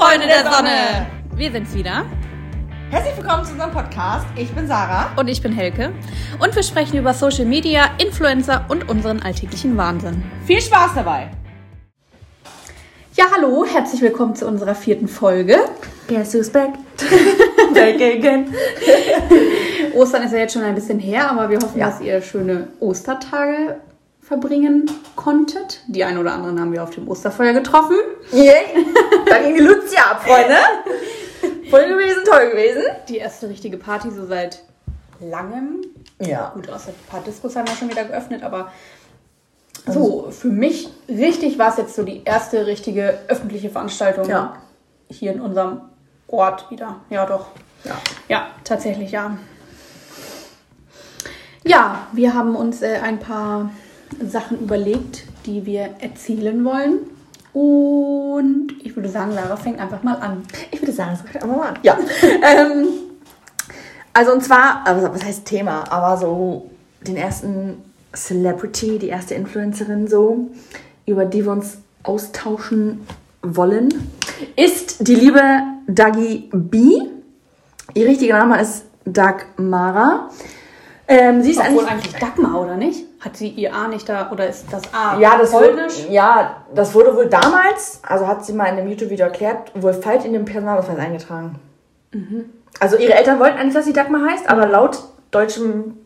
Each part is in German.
Freunde der Sonne! Wir sind's wieder. Herzlich willkommen zu unserem Podcast. Ich bin Sarah. Und ich bin Helke. Und wir sprechen über Social Media, Influencer und unseren alltäglichen Wahnsinn. Viel Spaß dabei! Ja, hallo, herzlich willkommen zu unserer vierten Folge. Guess who's back? back again. Ostern ist ja jetzt schon ein bisschen her, aber wir hoffen, Ja. dass ihr schöne Ostertage verbringen konntet. Die einen oder anderen haben wir auf dem Osterfeuer getroffen. Yay! Da ging die Lucia ab, Freunde. Voll gewesen, toll gewesen. Die erste richtige Party so seit langem. Ja. Gut, außer die Partydiscos haben wir schon wieder geöffnet, aber so, für mich richtig war es jetzt so die erste richtige öffentliche Veranstaltung Ja. hier in unserem Ort wieder. Ja, doch. Ja. Ja, tatsächlich, ja. Ja, wir haben uns äh, ein paar Sachen überlegt, die wir erzählen wollen. Und ich würde sagen, Lara fängt einfach mal an. Ich würde sagen, das einfach mal an. Ja. ähm, also und zwar, also was heißt Thema, aber so den ersten Celebrity, die erste Influencerin so, über die wir uns austauschen wollen, ist die liebe Dagi B. Ihr richtiger Name ist Dagmara. Ähm, sie ist Obwohl eigentlich eigentlich Dagmar, oder nicht? Hat sie ihr A nicht da, oder ist das A Ja, das polnisch? wurde, ja, das wurde wohl damals, also hat sie mal in dem YouTube-Video erklärt, wohl falsch in dem Personalausweis eingetragen. Also ihre Eltern wollten eigentlich, dass sie Dagmar heißt, aber laut deutschem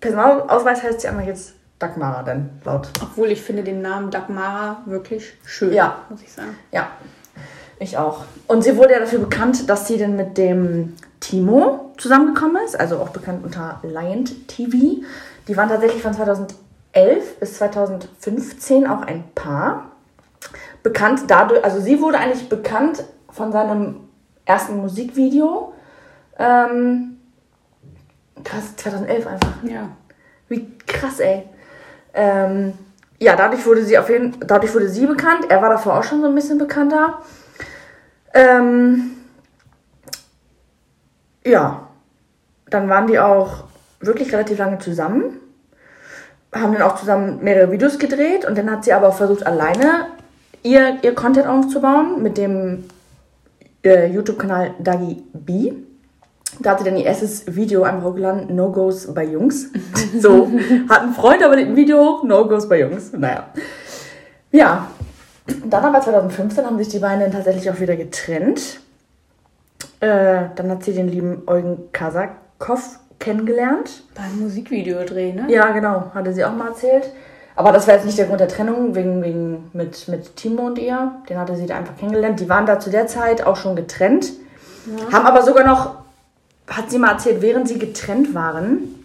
Personalausweis heißt sie einmal jetzt Dagmara, denn laut. Obwohl ich finde den Namen Dagmara wirklich schön, Ja. muss ich sagen. Ja, ich auch. Und sie wurde ja dafür bekannt, dass sie denn mit dem Timo zusammengekommen ist, also auch bekannt unter Lion TV. Die waren tatsächlich von 2011 bis 2015 auch ein Paar. Bekannt dadurch, also sie wurde eigentlich bekannt von seinem ersten Musikvideo. Ähm, krass, 2011 einfach. Ja. Wie krass, ey. Ähm, ja, dadurch wurde sie auf jeden dadurch wurde sie bekannt. Er war davor auch schon so ein bisschen bekannter. Ähm, ja, dann waren die auch wirklich relativ lange zusammen. Haben dann auch zusammen mehrere Videos gedreht und dann hat sie aber auch versucht, alleine ihr, ihr Content aufzubauen mit dem äh, YouTube-Kanal Dagi B. Da hat sie dann ihr erstes Video einfach hochgeladen, No Goes bei Jungs. So, hat einen Freund, aber ein Video hoch, No Goes bei Jungs. Naja. Ja, dann aber 2015 haben sich die beiden dann tatsächlich auch wieder getrennt. Äh, dann hat sie den lieben Eugen Kasakov kennengelernt. Beim Musikvideo-Dreh, ne? Ja, genau, hatte sie auch mal erzählt. Aber das war jetzt nicht der Grund der Trennung, wegen, wegen mit, mit Timo und ihr. Den hatte sie da einfach kennengelernt. Die waren da zu der Zeit auch schon getrennt. Haben aber sogar noch, hat sie mal erzählt, während sie getrennt waren,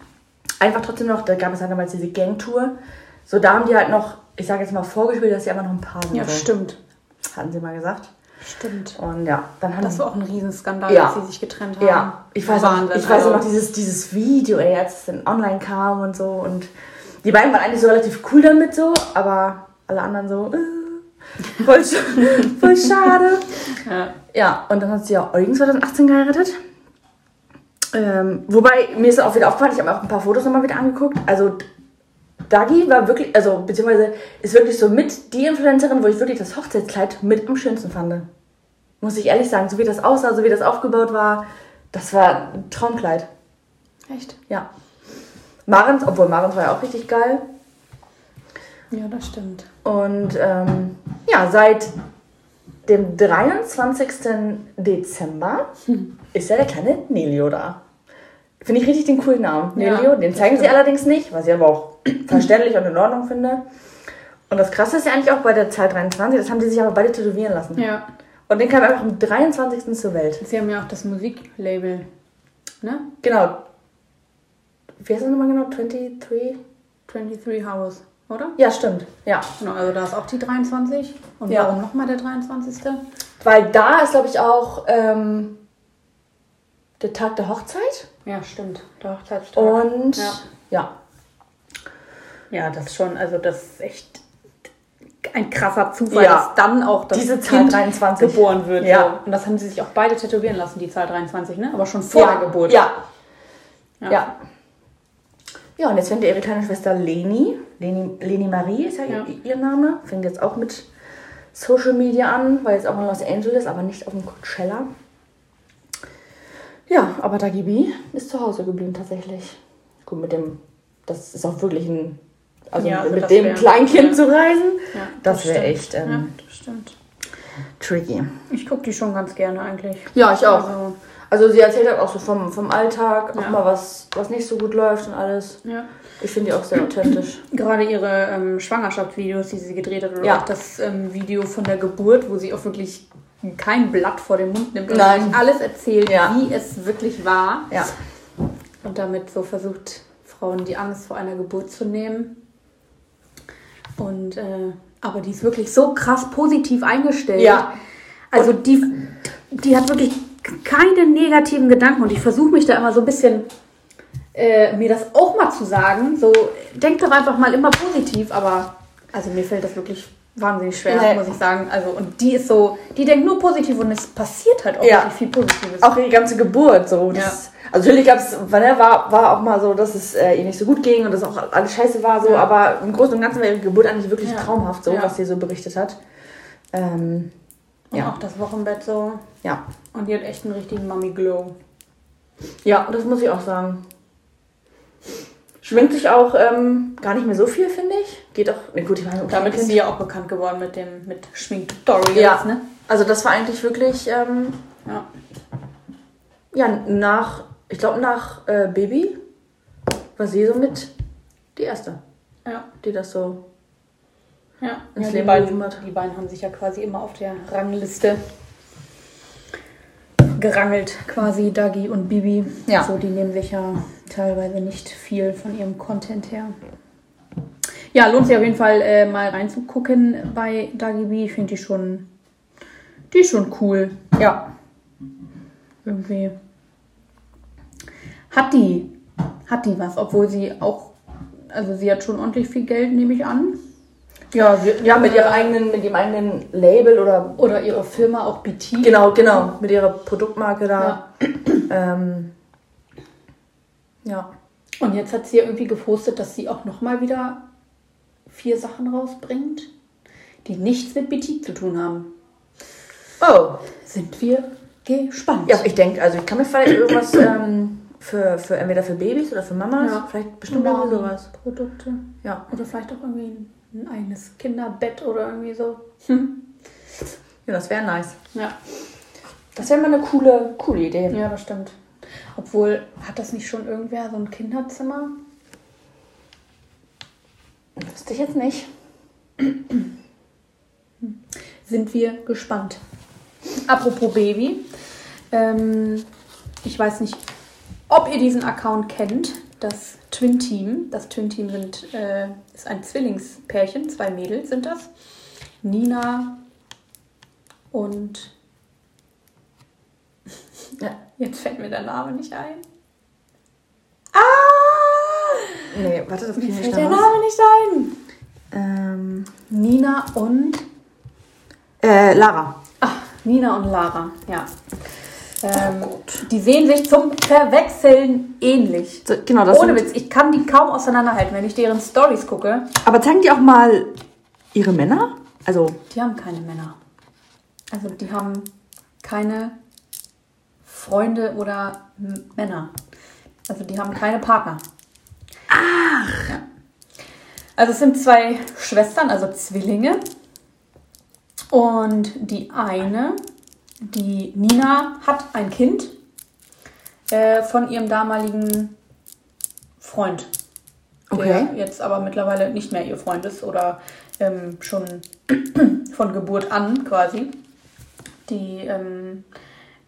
einfach trotzdem noch, da gab es halt damals diese Gangtour. So, da haben die halt noch, ich sage jetzt mal, vorgespielt, dass sie einfach noch ein Paar sind. Ja, stimmt. Hatten sie mal gesagt. Stimmt. Und ja, dann haben Das war auch ein Riesenskandal, Ja. dass sie sich getrennt haben. Ja, ich weiß, auch, Wahnsinn. ich weiß also, noch dieses, dieses Video, ey, als es dann online kam und so. Und die beiden waren eigentlich so relativ cool damit so, aber alle anderen so, äh, voll, sch- voll schade. Ja. Ja, und dann hat sie ja Eugen 2018 geheiratet. Ähm, wobei, mir ist auch wieder aufgefallen, ich habe mir auch ein paar Fotos nochmal wieder angeguckt. Also, Dagi war wirklich, also, beziehungsweise ist wirklich so mit die Influencerin, wo ich wirklich das Hochzeitskleid mit am schönsten fand. Muss ich ehrlich sagen, so wie das aussah, so wie das aufgebaut war, das war ein Traumkleid. Echt? Ja. Marens, obwohl Marens war ja auch richtig geil. Ja, das stimmt. Und ähm, ja, seit dem 23. Dezember ist ja der kleine Nelio da. Finde ich richtig den coolen Namen. Ja, Nelio, den das zeigen sie allerdings nicht, was ich aber auch verständlich und in Ordnung finde. Und das Krasse ist ja eigentlich auch bei der Zahl 23, das haben die sich aber beide tätowieren lassen. Ja. Und den kam einfach am 23. zur Welt. Sie haben ja auch das Musiklabel, ne? Genau. Wie heißt das nochmal genau? 23? 23 Hours, oder? Ja, stimmt. Ja. Genau, also da ist auch die 23. Und Ja. warum nochmal der 23.? Weil da ist, glaube ich, auch ähm, der Tag der Hochzeit. Ja, stimmt. Der Hochzeitstag. Und Ja. ja. Ja, das schon, also das ist echt ein krasser Zufall, Ja. dass dann auch das Diese Zahl Kind 23. geboren wird. Ja. Und das haben sie sich auch beide tätowieren lassen, die Zahl 23, ne? Aber schon vor der Geburt. Ja. Ja. ja. Ja, und jetzt fängt ja ihre kleine Schwester Leni, Leni, Leni Marie ist ja, Ja. Ihr, ihr Name, fängt jetzt auch mit Social Media an, weil jetzt auch in Los Angeles, aber nicht auf dem Coachella. Ja, aber Dagi B ist zu Hause geblieben tatsächlich. Gut, mit dem, das ist auch wirklich ein, also Ja, also mit das dem wär- Kleinkind ja. zu reisen, Ja, das wäre stimmt. echt ähm, ja, das stimmt. tricky. Ich gucke die schon ganz gerne eigentlich. Ja, ich auch. Also, Also sie erzählt halt auch so vom, vom Alltag, auch mal was, was nicht so gut läuft und alles. ja. Ich finde die auch sehr authentisch. Gerade ihre ähm, Schwangerschaftsvideos, die sie gedreht hat, oder Ja. auch das ähm, Video von der Geburt, wo sie auch wirklich kein Blatt vor den Mund nimmt und Nein. alles erzählt, Ja. wie es wirklich war. Ja. Und damit so versucht, Frauen die Angst vor einer Geburt zu nehmen. Und äh, aber die ist wirklich so krass positiv eingestellt. Ja. Also die, die hat wirklich keine negativen Gedanken und ich versuche mich da immer so ein bisschen äh, mir das auch mal zu sagen. So, denk doch einfach mal immer positiv, aber also mir fällt das wirklich wahnsinnig schwer, Nee. muss ich sagen. Also und die ist so, die denkt nur positiv und es passiert halt auch Ja. wirklich viel Positives. Auch ihre ganze Geburt so. Das, Also natürlich gab es, war, war auch mal so, dass es äh, ihr nicht so gut ging und dass auch alles scheiße war so, Ja. aber im Großen und Ganzen war ihre Geburt eigentlich wirklich Ja. traumhaft so, Ja. was sie so berichtet hat. Ähm, und ja. auch das Wochenbett so. ja. Und die hat echt einen richtigen Mami-Glow. Ja, das muss ich auch sagen. Schwingt sich auch ähm, gar nicht mehr so viel, finde ich. Geht auch, ne, gut, ich meine, okay, Damit ist sie ja auch bekannt geworden mit dem mit Schminktutorials, Ja. ne? Also das war eigentlich wirklich, ähm, Ja. ja, nach, ich glaube nach äh, Baby war sie so mit die erste, Ja. die das so Ja, ins ja die, Leben beiden, gerufen hat. die beiden haben sich ja quasi immer auf der Rangliste gerangelt, quasi Dagi und Bibi. Ja. So, die nehmen sich ja teilweise nicht viel von ihrem Content her. Ja, lohnt sich auf jeden Fall äh, mal reinzugucken bei Dagi B. Ich finde die schon, die schon cool. Ja. Irgendwie hat die, hat die was, obwohl sie auch, also sie hat schon ordentlich viel Geld, nehme ich an. Ja, sie, ja mit, ihrer eigenen, mit ihrem eigenen Label oder. Oder ihre Firma auch BT. Genau, genau. Mit ihrer Produktmarke da. Ja. Ähm, ja. Und jetzt hat sie ja irgendwie gepostet, dass sie auch nochmal wieder vier Sachen rausbringt, die nichts mit BT zu tun haben. Oh. Sind wir gespannt. Ja, ich denke, also ich kann mir vielleicht irgendwas ähm, für, für entweder für Babys oder für Mamas, Ja. vielleicht bestimmt irgendwie sowas. Produkte. Ja. Oder vielleicht auch irgendwie ein, ein eigenes Kinderbett oder irgendwie so. Hm. Ja, das wäre nice. Ja. Das wäre mal eine coole, coole Idee. ja, das stimmt. Obwohl, hat das nicht schon irgendwer so ein Kinderzimmer? Wüsste ich jetzt nicht. sind wir gespannt. Apropos Baby, ähm, ich weiß nicht, ob ihr diesen Account kennt, das Twin Team. Das Twin Team sind, äh, ist ein Zwillingspärchen, zwei Mädels sind das. Nina und Ja. jetzt fällt mir der Name nicht ein. Ah! Nee, warte, das kriege ich fällt nicht der. Name nicht ein. Ähm, Nina und äh, Lara. Ah, Nina und Lara, ja. Ähm, die sehen sich zum Verwechseln ähnlich. So, genau, das Ohne Witz, ich kann die kaum auseinanderhalten, wenn ich deren Stories gucke. Aber zeigen die auch mal ihre Männer? Also, Die haben keine Männer. Also die haben keine Freunde oder M Männer. Also die haben keine Partner. Ach! Ja. Also es sind zwei Schwestern, also Zwillinge. Und die eine, die Nina, hat ein Kind äh, von ihrem damaligen Freund. Okay. Der jetzt aber mittlerweile nicht mehr ihr Freund ist oder ähm, schon von Geburt an quasi. Die, ähm,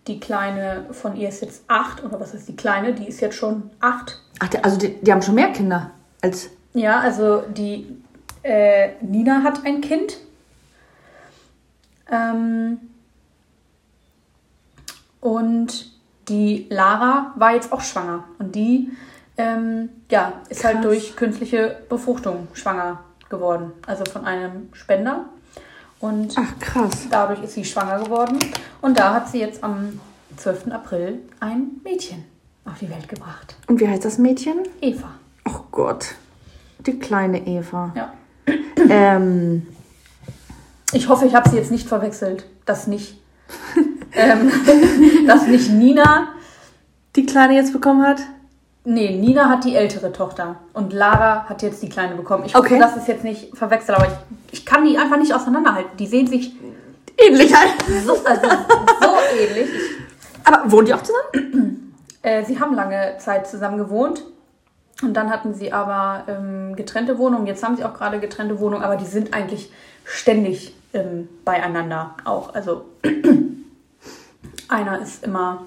die Kleine von ihr ist jetzt acht, oder was ist die Kleine? Die ist jetzt schon acht. ach, also die, die haben schon mehr Kinder als. Ja, also die äh, Nina hat ein Kind. Ähm, und die Lara war jetzt auch schwanger. Und die ähm, ja, ist halt Krass. durch künstliche Befruchtung schwanger geworden. Also von einem Spender. Und Ach, krass. dadurch ist sie schwanger geworden. Und da hat sie jetzt am 12. April ein Mädchen auf die Welt gebracht. Und wie heißt das Mädchen? Eva. Oh Gott. Die kleine Eva. Ja. Ähm, Ich hoffe, ich habe sie jetzt nicht verwechselt. Das nicht. ähm, dass nicht Nina. Die Kleine jetzt bekommen hat? Nee, Nina hat die ältere Tochter und Lara hat jetzt die Kleine bekommen. Ich Okay. hoffe, das ist jetzt nicht verwechselt, aber ich, ich kann die einfach nicht auseinanderhalten. Die sehen sich Ähnlich halt. so, also, so ähnlich. Ich Aber wohnen die auch zusammen? Äh, sie haben lange Zeit zusammen gewohnt. Und dann hatten sie aber ähm, getrennte Wohnungen. Jetzt haben sie auch gerade getrennte Wohnungen, aber die sind eigentlich ständig ähm, beieinander auch. Also einer ist immer,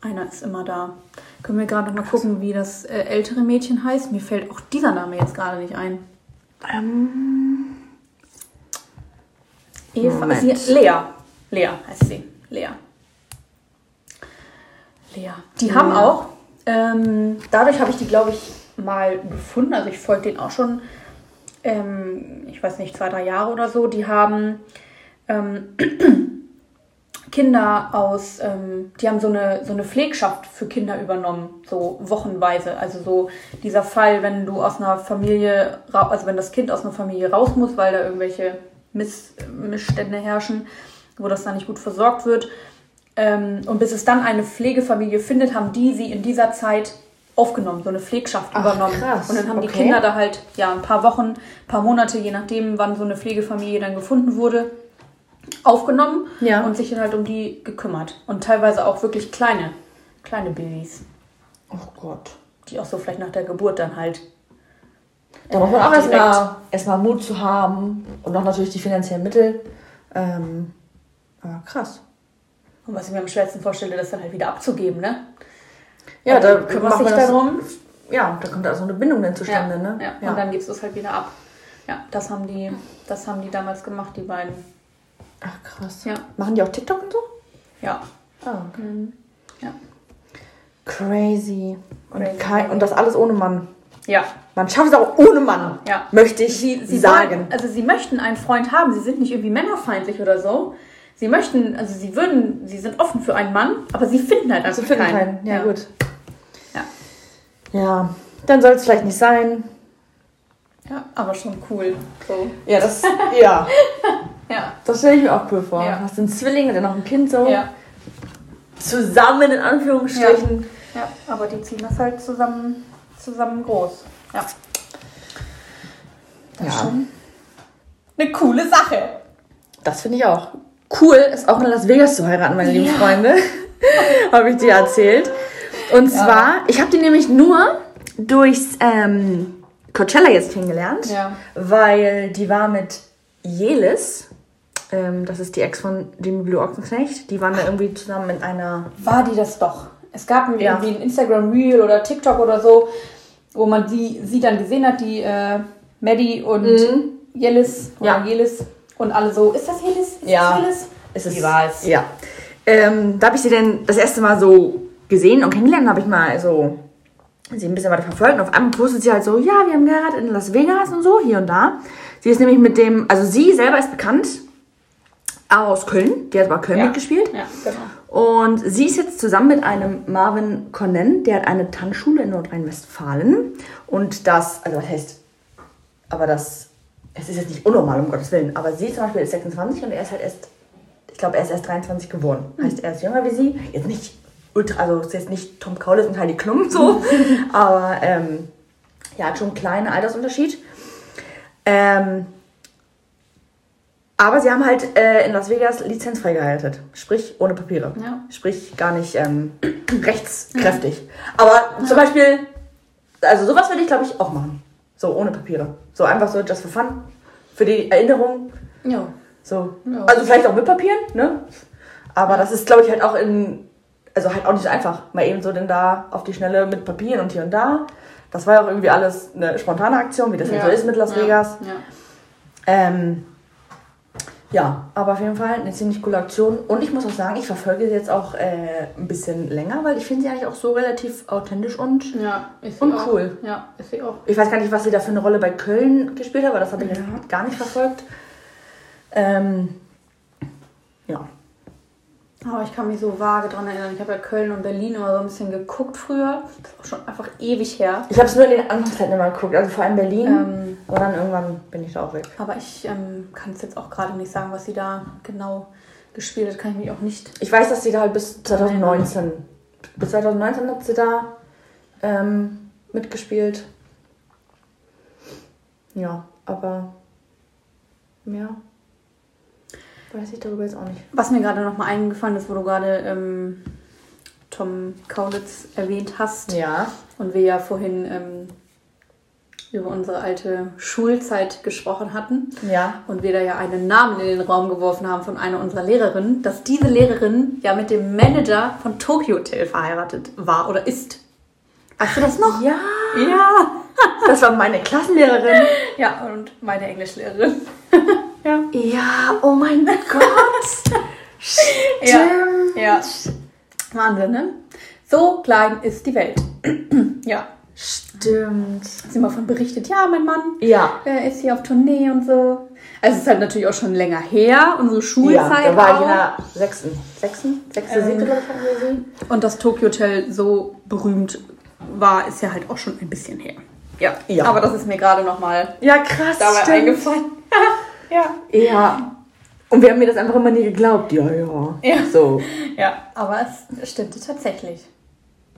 einer ist immer da. Können wir gerade noch mal gucken, wie das äh, ältere Mädchen heißt? Mir fällt auch dieser Name jetzt gerade nicht ein. Ähm, Eva, sie, Lea. Lea heißt sie. Lea. Lea. Die haben auch, ähm, dadurch habe ich die, glaube ich, mal gefunden. Also ich folge denen auch schon, ähm, ich weiß nicht, zwei, drei Jahre oder so. Die haben ähm, Kinder aus, ähm, die haben so eine, so eine Pflegschaft für Kinder übernommen, so wochenweise. Also so dieser Fall, wenn du aus einer Familie, also wenn das Kind aus einer Familie raus muss, weil da irgendwelche Miss, Missstände herrschen, wo das dann nicht gut versorgt wird. Ähm, und bis es dann eine Pflegefamilie findet, haben die sie in dieser Zeit aufgenommen, so eine Pflegschaft Ach, übernommen. krass. Und dann haben die Okay. Kinder da halt ja ein paar Wochen, ein paar Monate, je nachdem, wann so eine Pflegefamilie dann gefunden wurde, aufgenommen Ja. und sich dann halt um die gekümmert. Und teilweise auch wirklich kleine, kleine Babys, oh Gott. die auch so vielleicht nach der Geburt dann halt. Da muss man auch erstmal erstmal Mut zu haben und auch natürlich die finanziellen Mittel. Ähm, aber krass. Und was ich mir am schwersten vorstelle, das dann halt wieder abzugeben, ne? Ja, da man das- darum. Ja, da kommt da so eine Bindung dann zustande, ja, ne? Ja. Und dann gibst du es halt wieder ab. Ja, das haben die, das haben die damals gemacht, die beiden. Ach krass. Ja. Machen die auch TikTok und so? Ja. Ah, okay. Ja. Crazy. Und, Crazy. kein, und das alles ohne Mann. Ja. Man schafft es auch ohne Mann, Ja. möchte ich Sie, sie sagen. Wollen, also sie möchten einen Freund haben, sie sind nicht irgendwie männerfeindlich oder so. Sie möchten, also sie würden, sie sind offen für einen Mann, aber sie finden halt einfach Sie finden keinen. keinen. Ja, gut. Ja. Ja, dann soll es vielleicht nicht sein. Ja, aber schon cool. So. Ja, das, ja, Ja. das stelle ich mir auch cool vor. Ja. Hast einen Zwilling und dann noch ein Kind so. Ja. Zusammen in Anführungsstrichen. ja, aber die ziehen das halt zusammen, zusammen groß. Ja. Ja. schon eine coole Sache. Das finde ich auch. Cool ist auch in Las Vegas zu heiraten, meine lieben Ja. Freunde. habe ich dir erzählt. Und zwar, ich habe die nämlich nur durchs ähm, Coachella jetzt kennengelernt, Ja. weil die war mit Jelis, ähm, das ist die Ex von Jimmy Blue Ochsenknecht, die waren da irgendwie zusammen in einer. War die das doch? Es gab irgendwie Ja. ein Instagram Reel oder TikTok oder so, wo man die, sie dann gesehen hat, die äh, Maddie und Jelis oder Mhm. Ja. Jelis und alle so, ist das Jelis? Ist Ja. das Jelis? Ist es, Die war es. Ja. Ähm, da habe ich sie dann das erste Mal so gesehen und kennengelernt, habe ich mal so sie ein bisschen weiter verfolgt und auf einmal postet sie halt so, ja, wir haben geheiratet in Las Vegas und so, hier und da. Sie ist nämlich mit dem, also sie selber ist bekannt aus Köln, die hat bei Köln Ja. mitgespielt. Ja, genau. Und sie ist jetzt zusammen mit einem Marvin Connen, der hat eine Tanzschule in Nordrhein-Westfalen. Und das, also was heißt, aber das, es ist jetzt nicht unnormal, um Gottes Willen, aber sie zum Beispiel ist 26 und er ist halt erst, ich glaube, er ist erst 23 geworden. Heißt, er ist jünger wie sie. Jetzt nicht ultra, also ist jetzt nicht Tom Kaulitz und Heidi Klum so, aber ähm, ja, hat schon einen kleinen Altersunterschied. Ähm, aber sie haben halt äh, in Las Vegas lizenzfrei geheiratet. Sprich, ohne Papiere. Ja. Sprich, gar nicht ähm, rechtskräftig. Aber zum Beispiel, also sowas würde ich, glaube ich, auch machen. So, ohne Papiere. So einfach so, just for fun. Für die Erinnerung. Ja. So. Ja. Also vielleicht auch mit Papieren, ne? Aber das ist, glaube ich, halt auch in, also halt auch nicht einfach. Mal eben so denn da auf die Schnelle mit Papieren und hier und da. Das war ja auch irgendwie alles eine spontane Aktion, wie das halt so ist mit Las ja. Vegas. Ja. Ähm, ja, aber auf jeden Fall eine ziemlich coole Aktion. Und ich muss auch sagen, ich verfolge sie jetzt auch äh, ein bisschen länger, weil ich finde sie eigentlich auch so relativ authentisch und Ja, Und auch. cool. Ja, ist sie auch. ich weiß gar nicht, was sie da für eine Rolle bei Köln gespielt hat, aber das habe ich jetzt gar nicht verfolgt. Ähm, ja. Aber ich kann mich so vage dran erinnern. Ich habe ja Köln und Berlin immer so ein bisschen geguckt früher. Das ist auch schon einfach ewig her. Ich habe es nur in den Anfangszeiten immer geguckt, also vor allem Berlin. Ähm, aber dann irgendwann bin ich da auch weg. aber ich ähm, kann es jetzt auch gerade nicht sagen, was sie da genau gespielt hat. Kann ich mich auch nicht. Ich weiß, dass sie da halt bis 2019, bis 2019 hat sie da ähm, mitgespielt. Ja, aber mehr weiß ich darüber jetzt auch nicht. Was mir gerade noch mal eingefallen ist, wo du gerade ähm, Tom Kaulitz erwähnt hast. Ja. Und wir ja vorhin ähm, über unsere alte Schulzeit gesprochen hatten. Ja. Und wir da ja einen Namen in den Raum geworfen haben von einer unserer Lehrerinnen, dass diese Lehrerin ja mit dem Manager von Tokyo Hotel verheiratet war oder ist. Weißt du das noch? Ja. Ja. Das war meine Klassenlehrerin. Ja, und meine Englischlehrerin. ja. Ja, oh mein Gott. Stimmt. Ja. Wahnsinn, ne? So klein ist die Welt. ja. Stimmt. Sind wir von berichtet, ja, mein Mann Ja. äh, ist hier auf Tournee und so. Also es ist halt natürlich auch schon länger her, unsere Ja, Schulzeit da war ich auch. in der sechsten, sechsten, sechste, Ähm, siebte, glaube ich, hatten wir sie. Und das Tokyo Hotel so berühmt war, ist ja halt auch schon ein bisschen her. Ja, Ja. aber das ist mir gerade nochmal Ja, krass, dabei stimmt. eingefallen. ja. Ja. Und wir haben mir das einfach immer nie geglaubt. Ja, ja. Ja. So. ja, aber es stimmte tatsächlich.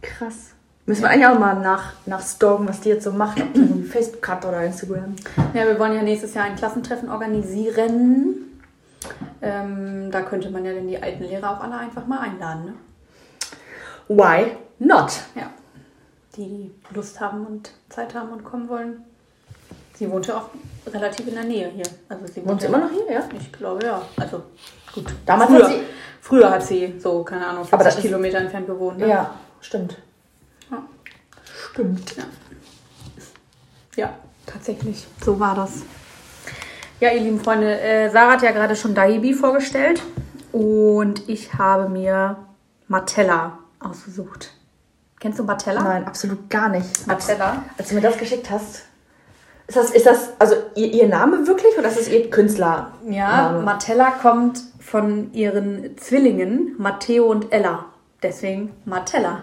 Krass. Müssen wir eigentlich auch mal nach, nach stalken, was die jetzt so macht. Ob die Facebook hat oder Instagram. Ja, wir wollen ja nächstes Jahr ein Klassentreffen organisieren. Ähm, da könnte man ja dann die alten Lehrer auch alle einfach mal einladen, ne? Why not? Ja. Die Lust haben und Zeit haben und kommen wollen. Sie wohnt ja auch relativ in der Nähe hier. Also sie Wohnt sie ja- immer noch hier, ja? Ich glaube ja. Also gut. Damals früher, hat sie- früher hat sie so, keine Ahnung, 40 Aber das ist- Kilometer entfernt gewohnt. Ne? Ja, stimmt. Ja. Stimmt. Ja, tatsächlich. So war das. Ja, ihr lieben Freunde, äh, Sarah hat ja gerade schon Daibi vorgestellt und ich habe mir Martella ausgesucht. Kennst du Martella? Nein, absolut gar nicht. Martella? Als du mir das geschickt hast. Ist das, ist das also ihr, ihr Name wirklich oder ist das ihr Künstler? Ja, Name? Martella kommt von ihren Zwillingen, Matteo und Ella. Deswegen Martella.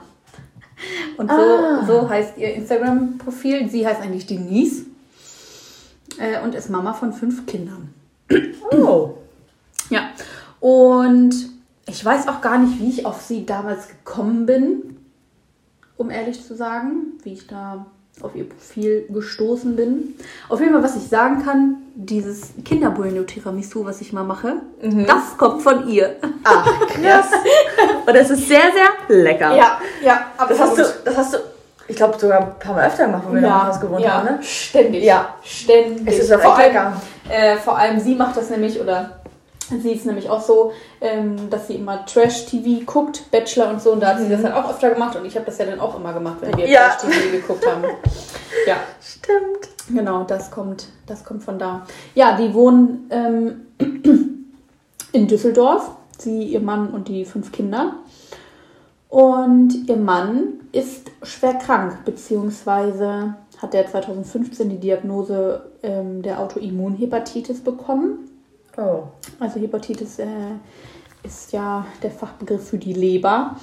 Und so, Ah. so heißt ihr Instagram-Profil. Sie heißt eigentlich Denise äh, und ist Mama von fünf Kindern. Oh. Ja, und ich weiß auch gar nicht, wie ich auf sie damals gekommen bin, um ehrlich zu sagen, wie ich da auf ihr Profil gestoßen bin. Auf jeden Fall, was ich sagen kann, dieses Kinderbueno Tiramisu, was ich mal mache, das kommt von ihr. Ach, krass. Und es ist sehr, sehr lecker. ja, Das hast du, das hast du, ich glaube, sogar ein paar Mal öfter gemacht, wo wir noch im Haus gewohnt ja, haben, ne? Ständig. Ja. Ständig. Es ist auch vor, echt allem, lecker. äh, vor allem sie macht das nämlich, oder sie ist nämlich auch so, ähm, dass sie immer Trash-TV guckt, Bachelor und so, und da hat sie das halt auch öfter gemacht und ich habe das ja dann auch immer gemacht, wenn wir. Ja. Trash-TV geguckt haben. Ja, Stimmt. genau, das kommt, das kommt von da. Ja, die wohnen ähm, in Düsseldorf, sie, ihr Mann und die fünf Kinder. Und ihr Mann ist schwer krank, beziehungsweise hat er 2015 die Diagnose ähm, der Autoimmunhepatitis bekommen. Oh. Also Hepatitis äh, ist ja der Fachbegriff für die Leber.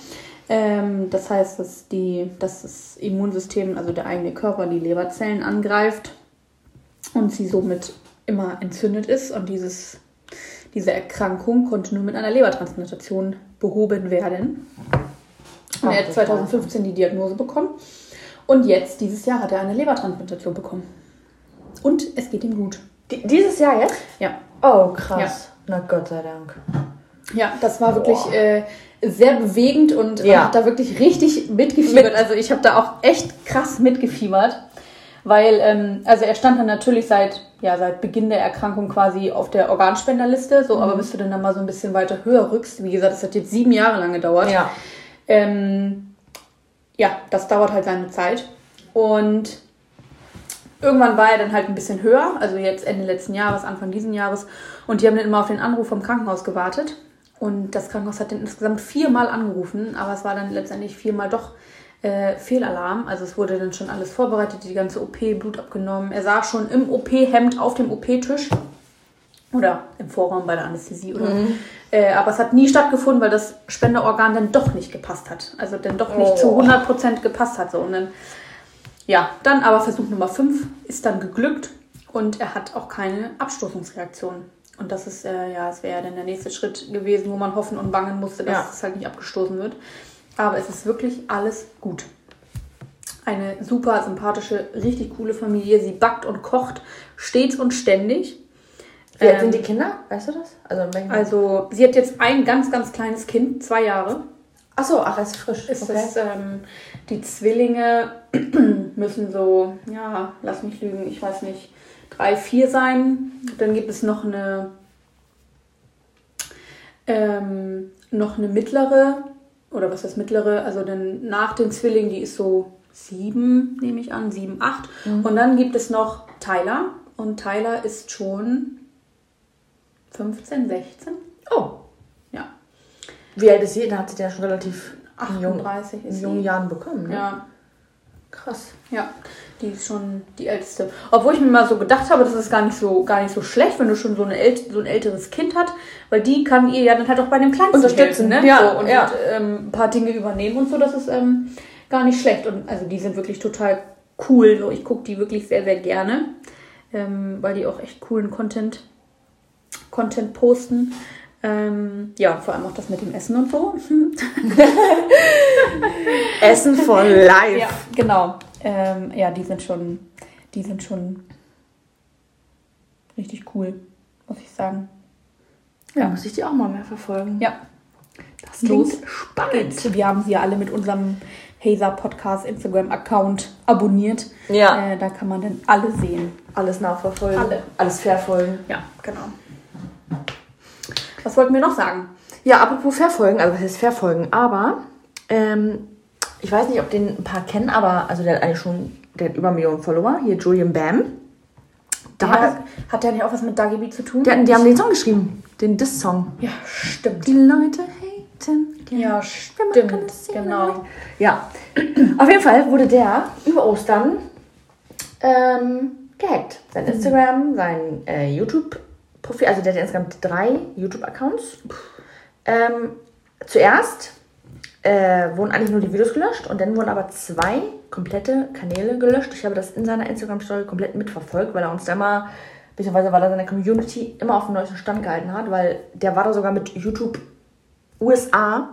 Ähm, das heißt, dass, die, dass das Immunsystem, also der eigene Körper, die Leberzellen angreift und sie somit immer entzündet ist. Und dieses, diese Erkrankung konnte nur mit einer Lebertransplantation behoben werden. Und er hat das 2015 die Diagnose bekommen. Und jetzt, dieses Jahr, hat er eine Lebertransplantation bekommen. Und es geht ihm gut. Die, dieses Jahr jetzt? Ja. Oh, krass. Na Gott sei Dank. Ja, das war wirklich äh, sehr bewegend und Ja. hat da wirklich richtig mitgefiebert. Mit- Also ich habe da auch echt krass mitgefiebert, weil ähm, also er stand dann natürlich seit ja seit Beginn der Erkrankung quasi auf der Organspenderliste. So, Mhm. aber bis du dann da mal so ein bisschen weiter höher rückst, wie gesagt, das hat jetzt sieben Jahre lang gedauert. Ja. Ähm, ja, das dauert halt seine Zeit. Und irgendwann war er dann halt ein bisschen höher, also jetzt Ende letzten Jahres, Anfang diesen Jahres. Und die haben dann immer auf den Anruf vom Krankenhaus gewartet. Und das Krankenhaus hat dann insgesamt viermal angerufen, aber es war dann letztendlich viermal doch äh, Fehlalarm. Also es wurde dann schon alles vorbereitet, die ganze OP, Blut abgenommen. Er saß schon im OP-Hemd auf dem OP-Tisch Oder im Vorraum bei der Anästhesie. Oder, äh, aber es hat nie stattgefunden, weil das Spenderorgan dann doch nicht gepasst hat. Also dann doch nicht Oh. zu 100% gepasst hat. So. Und dann, ja, dann aber Versuch Nummer 5 ist dann geglückt und er hat auch keine Abstoßungsreaktion. Und das ist, äh, ja, es wäre ja dann der nächste Schritt gewesen, wo man hoffen und bangen musste, dass Ja. es halt nicht abgestoßen wird. Aber es ist wirklich alles gut. Eine super sympathische, richtig coole Familie. Sie backt und kocht stets und ständig. Wie alt Ähm, sind die Kinder? Weißt du das? Also, Also, sie hat jetzt ein ganz, ganz kleines Kind, zwei Jahre. Ach so, ach, ist frisch. Ist okay. das, ähm, die Zwillinge müssen so, ja, lass mich lügen, ich weiß nicht, drei, vier sein. Dann gibt es noch eine, ähm, noch eine mittlere, oder was heißt mittlere, also dann nach den Zwillingen, die ist so sieben, nehme ich an, sieben, acht. Und dann gibt es noch Tyler. Und Tyler ist schon 15, 16. Oh, Ja, wie alt ist sie? Dann hat sie ja schon relativ in jungen, 38 in ist jungen sie. Jahren bekommen. Ne? Ja, Krass. Ja, die ist schon die älteste. Obwohl ich mir mal so gedacht habe, das ist gar nicht so, gar nicht so schlecht, wenn du schon so, eine so ein älteres Kind hast, weil die kann ihr ja dann halt auch bei dem Kleinsten Unterstützen, helfen, ne? ja, so, und ja. ähm, ein paar Dinge übernehmen und so, das ist ähm, gar nicht schlecht. Und also die sind wirklich total cool. So, ich gucke die wirklich sehr, sehr gerne, ähm, weil die auch echt coolen Content, Content posten. Ähm, ja, vor allem auch das mit dem Essen und so. Essen for life. Ja, genau. Ähm, ja, die sind schon, die sind schon richtig cool, muss ich sagen. Ja, muss ich die auch mal mehr verfolgen. Ja, das klingt spannend. wir haben sie ja alle mit unserem Hazer Podcast Instagram Account abonniert. Ja. Äh, da kann man dann alle sehen. Alles nachverfolgen. Alle. Alles verfolgen. Ja, genau. Was wollten wir noch sagen? Ja, apropos verfolgen, also was heißt verfolgen, aber ähm, ich weiß nicht, ob den ein paar kennen, aber also der hat eigentlich schon, der hat über Millionen Follower, hier Julian Bam. Da, Da hat der nicht auch was mit Dagi B zu tun? die, die haben den Song geschrieben, den Diss-Song. ja, stimmt. Die Leute haten. Ja, stimmt. Genau. Ja, auf jeden Fall wurde der über Ostern ähm, gehackt. Sein Instagram, sein äh, YouTube-Profil, also der hat insgesamt drei YouTube-Accounts. Ähm, zuerst äh, wurden eigentlich nur die Videos gelöscht und dann wurden aber zwei komplette Kanäle gelöscht. Ich habe das in seiner Instagram-Story komplett mitverfolgt, weil er uns da immer, beziehungsweise weil er seine Community immer auf dem neuesten Stand gehalten hat, weil der war da sogar mit YouTube USA,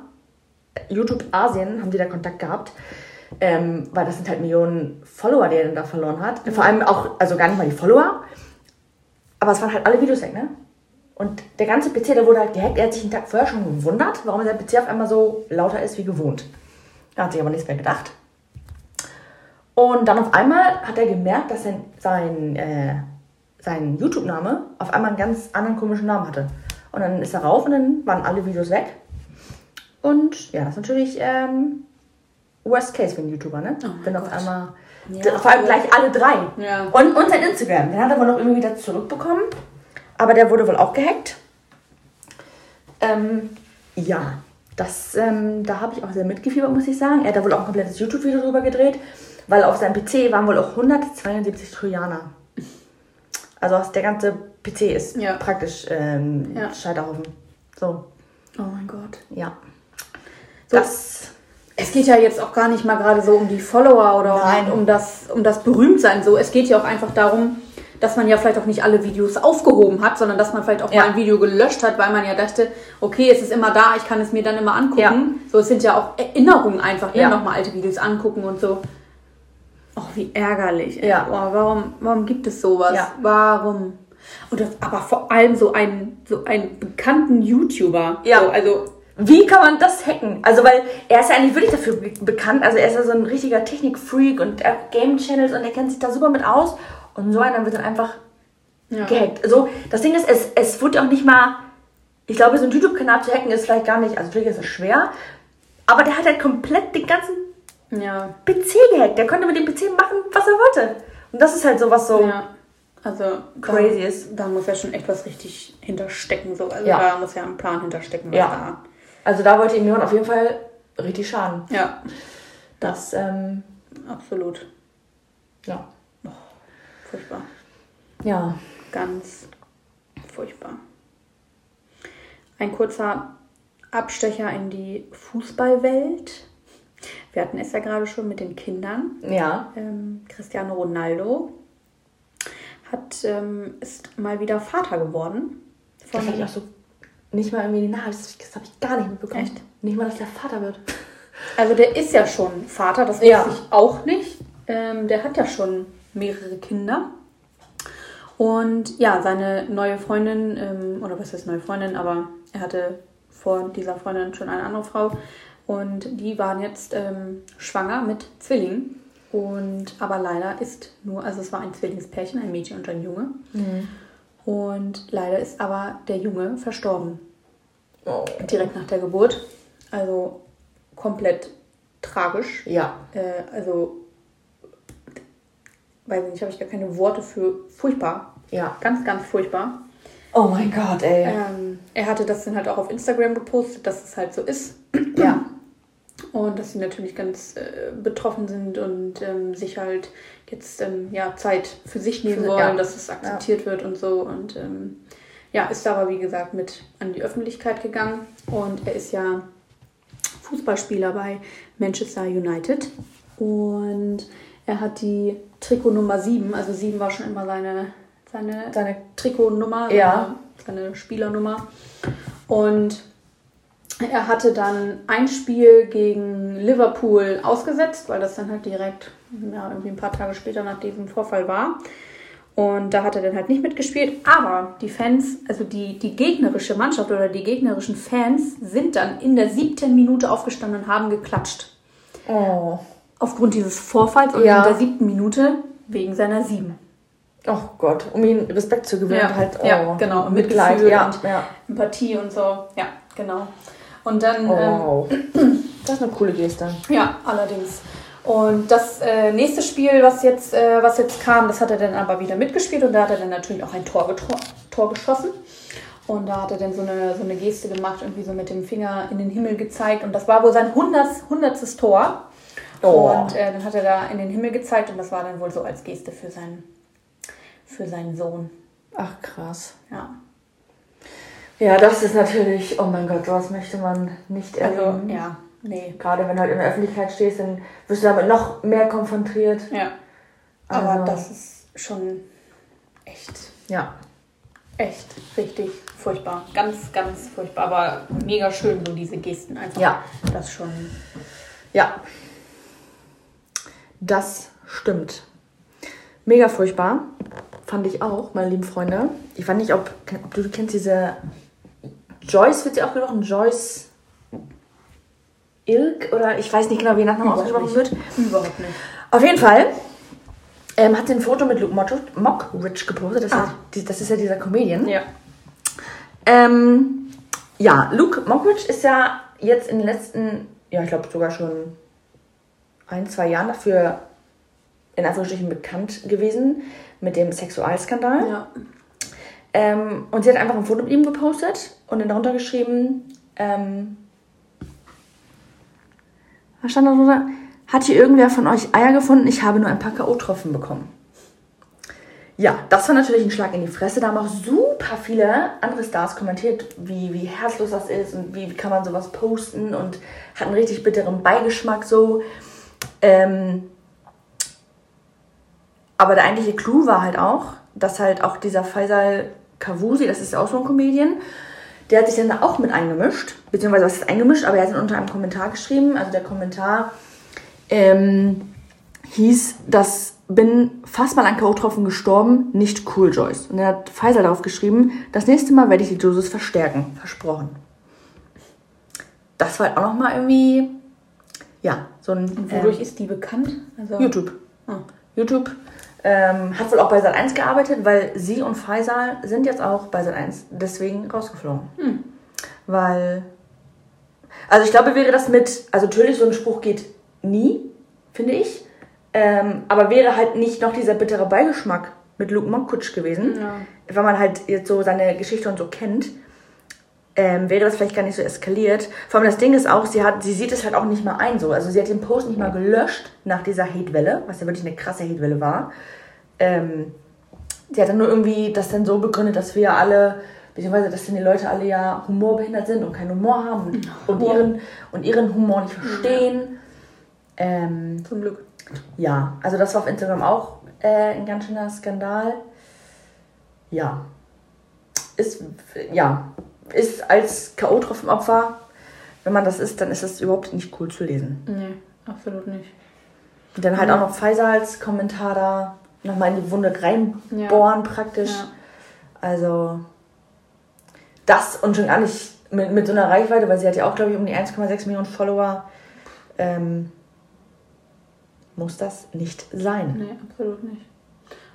YouTube Asien, haben die da Kontakt gehabt. Ähm, weil das sind halt Millionen Follower, die er dann da verloren hat. Vor allem auch, also gar nicht mal die Follower, aber es waren halt alle Videos weg, ne? Und der ganze PC, der wurde halt gehackt. Er hat sich einen Tag vorher schon gewundert, warum sein PC auf einmal so lauter ist wie gewohnt. Er hat sich aber nichts mehr gedacht. Und dann auf einmal hat er gemerkt, dass sein, sein, äh, sein YouTube-Name auf einmal einen ganz anderen komischen Namen hatte. Und dann ist er rauf und dann waren alle Videos weg. Und ja, das ist natürlich ähm, Worst Case für einen YouTuber, ne? Oh Wenn auf Gott. einmal. Ja. vor allem gleich alle drei. Ja. Und, und sein Instagram. Den hat er wohl noch irgendwie wieder zurückbekommen. Aber der wurde wohl auch gehackt. Ähm, ja, das, ähm, da habe ich auch sehr mitgefiebert, muss ich sagen. Er hat da wohl auch ein komplettes YouTube-Video drüber gedreht, weil auf seinem PC waren wohl auch 172 Trojaner. Also der ganze PC ist Ja. praktisch ähm, Ja. Scheiterhaufen. So, Oh mein Gott. ja. So. Das, Es geht ja jetzt auch gar nicht mal gerade so um die Follower oder Nein. um, um das, um das Berühmtsein. So, es geht ja auch einfach darum, dass man ja vielleicht auch nicht alle Videos aufgehoben hat, sondern dass man vielleicht auch Ja. mal ein Video gelöscht hat, weil man ja dachte, okay, es ist immer da, ich kann es mir dann immer angucken. Ja. So, es sind ja auch Erinnerungen einfach, ne? Ja. nochmal alte Videos angucken und so. Oh, wie ärgerlich. ey. Ja. Boah, warum, warum gibt es sowas? Ja. Warum? Und das, aber vor allem so einen, so einen bekannten YouTuber. Ja. So, also, Wie kann man das hacken? Also, weil er ist ja eigentlich wirklich dafür be- bekannt. Also, er ist ja so ein richtiger Technik-Freak und er hat Game-Channels und er kennt sich da super mit aus. Und so einer wird dann einfach ja. gehackt. Also, das Ding ist, es, es wurde auch nicht mal. Ich glaube, so ein YouTube-Kanal zu hacken ist vielleicht gar nicht. Also, natürlich ist es schwer. Aber der hat halt komplett den ganzen Ja. PC gehackt. Der konnte mit dem PC machen, was er wollte. Und das ist halt sowas so. Ja, also Crazy da, ist. Da muss ja schon echt was richtig hinterstecken. So. Also Ja. da muss ja ein Plan hinterstecken. Was Ja. Also, da wollte ihm Millionen auf jeden Fall richtig schaden. Ja, Das, ähm, absolut. ja. Furchtbar. Ja. Ganz furchtbar. Ein kurzer Abstecher in die Fußballwelt. Wir hatten es ja gerade schon mit den Kindern. Ja. Ähm, Cristiano Ronaldo hat, ähm, ist mal wieder Vater geworden. Das habe ich auch so nicht mal irgendwie nahe. Das, das habe ich gar nicht mitbekommen. Echt? Nicht mal, dass der Vater wird. Also der ist ja schon Vater, das Ja. weiß ich auch nicht. Ähm, der hat ja schon mehrere Kinder. Und ja, seine neue Freundin, ähm, oder was heißt neue Freundin, aber er hatte vor dieser Freundin schon eine andere Frau. Und die waren jetzt ähm, schwanger mit Zwillingen. Und aber leider ist nur, also es war ein Zwillingspärchen, ein Mädchen und ein Junge. Und leider ist aber der Junge verstorben. Direkt nach der Geburt. Also komplett tragisch. Ja. Äh, also, weiß ich nicht, habe ich gar keine Worte für. Furchtbar. Ja. Ganz, ganz furchtbar. Oh mein Gott, ey. Ähm, er hatte das dann halt auch auf Instagram gepostet, dass es halt so ist. Ja. Und dass sie natürlich ganz äh, betroffen sind und ähm, sich halt jetzt ähm, ja, Zeit für sich nehmen wollen, ja. dass es akzeptiert wird und so. Und ähm, ja, ist aber wie gesagt mit an die Öffentlichkeit gegangen. Und er ist ja Fußballspieler bei Manchester United. Und er hat die Trikot Nummer 7, also 7 war schon immer seine, seine, Seine- Trikotnummer, Ja. seine Spielernummer. Und er hatte dann ein Spiel gegen Liverpool ausgesetzt, weil das dann halt direkt ja, irgendwie ein paar Tage später nach diesem Vorfall war. Und da hat er dann halt nicht mitgespielt. Aber die Fans, also die, die gegnerische Mannschaft oder die gegnerischen Fans sind dann in der siebten Minute aufgestanden und haben geklatscht. Oh. Aufgrund dieses Vorfalls und Ja. in der siebten Minute wegen seiner sieben. Oh Gott, um ihm Respekt zu gewinnen, Ja, halt. Oh. ja, genau. Und Mitleid, Mitgefühl ja, und ja. Empathie und so. Ja, genau. Und dann, Oh, ähm, wow. Das ist eine coole Geste. ja, allerdings. Und das äh, nächste Spiel, was jetzt, äh, was jetzt kam, das hat er dann aber wieder mitgespielt und da hat er dann natürlich auch ein Tor, Tor geschossen. Und da hat er dann so eine, so eine Geste gemacht, irgendwie so mit dem Finger in den Himmel gezeigt. Und das war wohl sein hunderts, hundertstes Tor. Oh. Und äh, dann hat er da in den Himmel gezeigt und das war dann wohl so als Geste für seinen, für seinen Sohn. Ach, krass. Ja. Ja, das ist natürlich, oh mein Gott, sowas möchte man nicht Also, erleben. ja, nee. Gerade wenn du halt in der Öffentlichkeit stehst, dann wirst du damit noch mehr konfrontiert. Ja. Aber Also- das ist schon echt, Ja. echt richtig furchtbar. Ganz, ganz furchtbar. Aber mega schön, so diese Gesten einfach. Ja. Das schon. Ja. Das stimmt. Mega furchtbar. Fand ich auch, meine lieben Freunde. Ich weiß nicht, ob, ob du, du kennst diese Joyce, wird sie auch gesprochen? Joyce Ilk? Oder ich weiß nicht genau, wie ihr Nachname ausgesprochen wird. Überhaupt nicht. Auf jeden Fall ähm, hat sie ein Foto mit Luke Mock- Mockridge gepostet. Das, Ah. ist, die- das ist ja dieser Comedian. Ja. Ähm, ja, Luke Mockridge ist ja jetzt in den letzten, ja, ich glaube sogar schon ein, zwei Jahren dafür in Anführungsstrichen bekannt gewesen mit dem Sexualskandal. Ja. Ähm, und sie hat einfach ein Foto mit ihm gepostet und dann darunter geschrieben, ähm, was stand da drunter? Hat hier irgendwer von euch Eier gefunden? Ich habe nur ein paar K.O.-Tropfen bekommen. Ja, das war natürlich ein Schlag in die Fresse. Da haben auch super viele andere Stars kommentiert, wie, wie herzlos das ist und wie, wie kann man sowas posten und hat einen richtig bitteren Beigeschmack so. Ähm, aber der eigentliche Clou war halt auch, dass halt auch dieser Faisal Kavusi, das ist auch so ein Comedian, der hat sich dann da auch mit eingemischt. Beziehungsweise was ist eingemischt, aber er hat dann unter einem Kommentar geschrieben. Also der Kommentar ähm, hieß, das bin fast mal an K.O.-Tropfen gestorben, nicht cool, Joyce. Und dann hat Faisal darauf geschrieben, das nächste Mal werde ich die Dosis verstärken. Versprochen. Das war halt auch nochmal irgendwie, ja, so ein... Wodurch ähm, ist die bekannt? Also, YouTube. Ah. YouTube. Ähm, hat wohl auch bei Sat1 gearbeitet, weil sie und Faisal sind jetzt auch bei Sat1 deswegen rausgeflogen. Hm. Weil. Also ich glaube, wäre das mit. Also natürlich, so ein Spruch geht nie, finde ich. Ähm, aber wäre halt nicht noch dieser bittere Beigeschmack mit Luke Mockridge gewesen, Ja. weil man halt jetzt so seine Geschichte und so kennt, ähm, wäre das vielleicht gar nicht so eskaliert. Vor allem das Ding ist auch, sie, hat, sie sieht es halt auch nicht mal ein so. Also sie hat den Post nicht mal gelöscht nach dieser Hatewelle, was ja wirklich eine krasse Hatewelle war. Ähm, sie hat dann nur irgendwie das dann so begründet, dass wir alle, beziehungsweise dass dann die Leute alle ja humorbehindert sind und keinen Humor haben und, und, ihren, und ihren Humor nicht verstehen. Ähm, Zum Glück. ja, also das war auf Instagram auch äh, ein ganz schöner Skandal. Ja. Ist, ja, ist als K.O.-Tropfenopfer, wenn man das ist, dann ist das überhaupt nicht cool zu lesen. Nee, absolut nicht. Und dann halt Ja. auch noch Pfizer als Kommentar da nochmal in die Wunde reinbohren praktisch. Ja. Also das und schon gar nicht mit, mit so einer Reichweite, weil sie hat ja auch, glaube ich, um die 1,6 Millionen Follower. Ähm, muss das nicht sein. Nee, absolut nicht.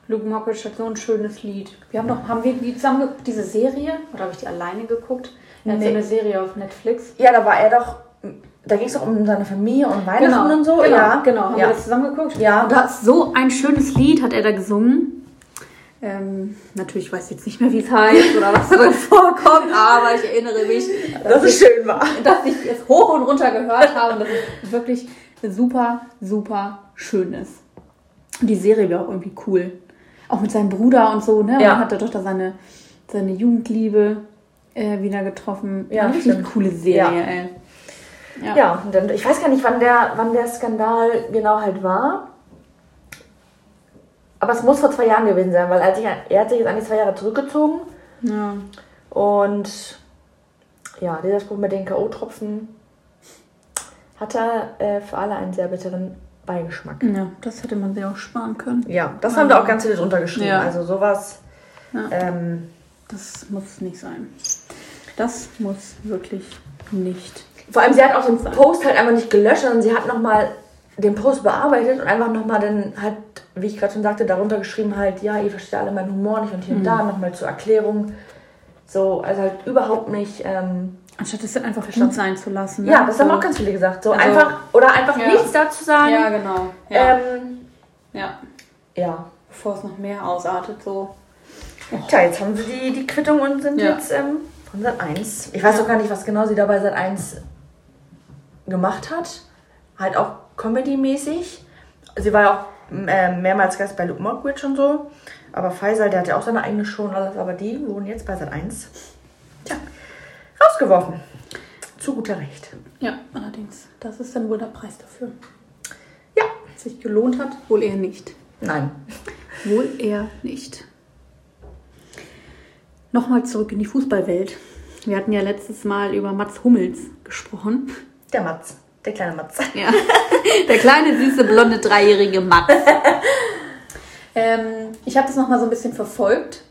Luke Mockridge hat so ein schönes Lied. Wir haben doch, haben wir die zusammen diese Serie? Oder habe ich die alleine geguckt? Er hat so Nee. eine Serie auf Netflix. Ja, da war er doch, da ging es doch um seine Familie und Weihnachten und so. genau, ja, genau. Haben ja. wir das zusammen geguckt? Ja. Und da ist so ein schönes Lied, hat er da gesungen. Ähm, natürlich weiß ich jetzt nicht mehr, wie es heißt oder was drin vorkommt, aber ich erinnere mich, dass es schön war. dass ich es hoch und runter gehört habe und dass es wirklich super, super schön ist. Und die Serie wäre auch irgendwie cool. Auch mit seinem Bruder und so, ne? Ja. Man hat da doch da seine, seine Jugendliebe äh, wieder getroffen. Ja, Eine richtig coole Serie, Ja. ey. Ja. Ja, und dann, ich weiß gar nicht, wann der, wann der Skandal genau halt war. Aber es muss vor zwei Jahren gewesen sein, weil als ich, er hat sich jetzt eigentlich zwei Jahre zurückgezogen. ja. Und ja, dieser Spruch mit den K.O.-Tropfen hatte äh, für alle einen sehr bitteren Beigeschmack. Ja, das hätte man sich auch sparen können. Ja, das haben da auch ganz viele drunter geschrieben. Ja. Also sowas. Ja. Ähm, Das muss nicht sein. Das muss wirklich nicht. Vor allem, sie hat auch den Post halt einfach nicht gelöscht, sondern sie hat nochmal den Post bearbeitet und einfach nochmal dann halt, wie ich gerade schon sagte, darunter geschrieben halt, ja, ihr versteht alle meinen Humor nicht und hier und da nochmal zur Erklärung. So, also halt überhaupt nicht. Ähm, Anstatt es dann einfach gut sein zu lassen. ne? ja, das haben So. auch ganz viele gesagt. So Also- einfach, oder einfach Ja. nichts dazu sagen. Ja, genau. Ja. Ähm, ja. ja. Bevor es noch mehr ausartet, so. Tja, jetzt haben sie die, die Quittung und sind Ja. jetzt ähm, von Sat 1. Ich weiß auch gar nicht, was genau sie dabei Sat 1 gemacht hat. Halt auch Comedy-mäßig. Sie war ja auch äh, mehrmals Gast bei Luke Mockridge und so. Aber Faisal, der hat ja auch seine eigene Show und alles, aber die wurden jetzt bei Sat 1. Tja, rausgeworfen. Zu guter Recht. Ja, allerdings. Das ist dann wohl der Preis dafür. Ja. Sich gelohnt hat, wohl eher nicht. Nein. Wohl eher nicht. Nochmal zurück in die Fußballwelt. Wir hatten ja letztes Mal über Mats Hummels gesprochen. Der Matz. Der kleine Matz. Ja. Der kleine, süße, blonde, dreijährige Mats. ähm, ich habe das nochmal so ein bisschen verfolgt.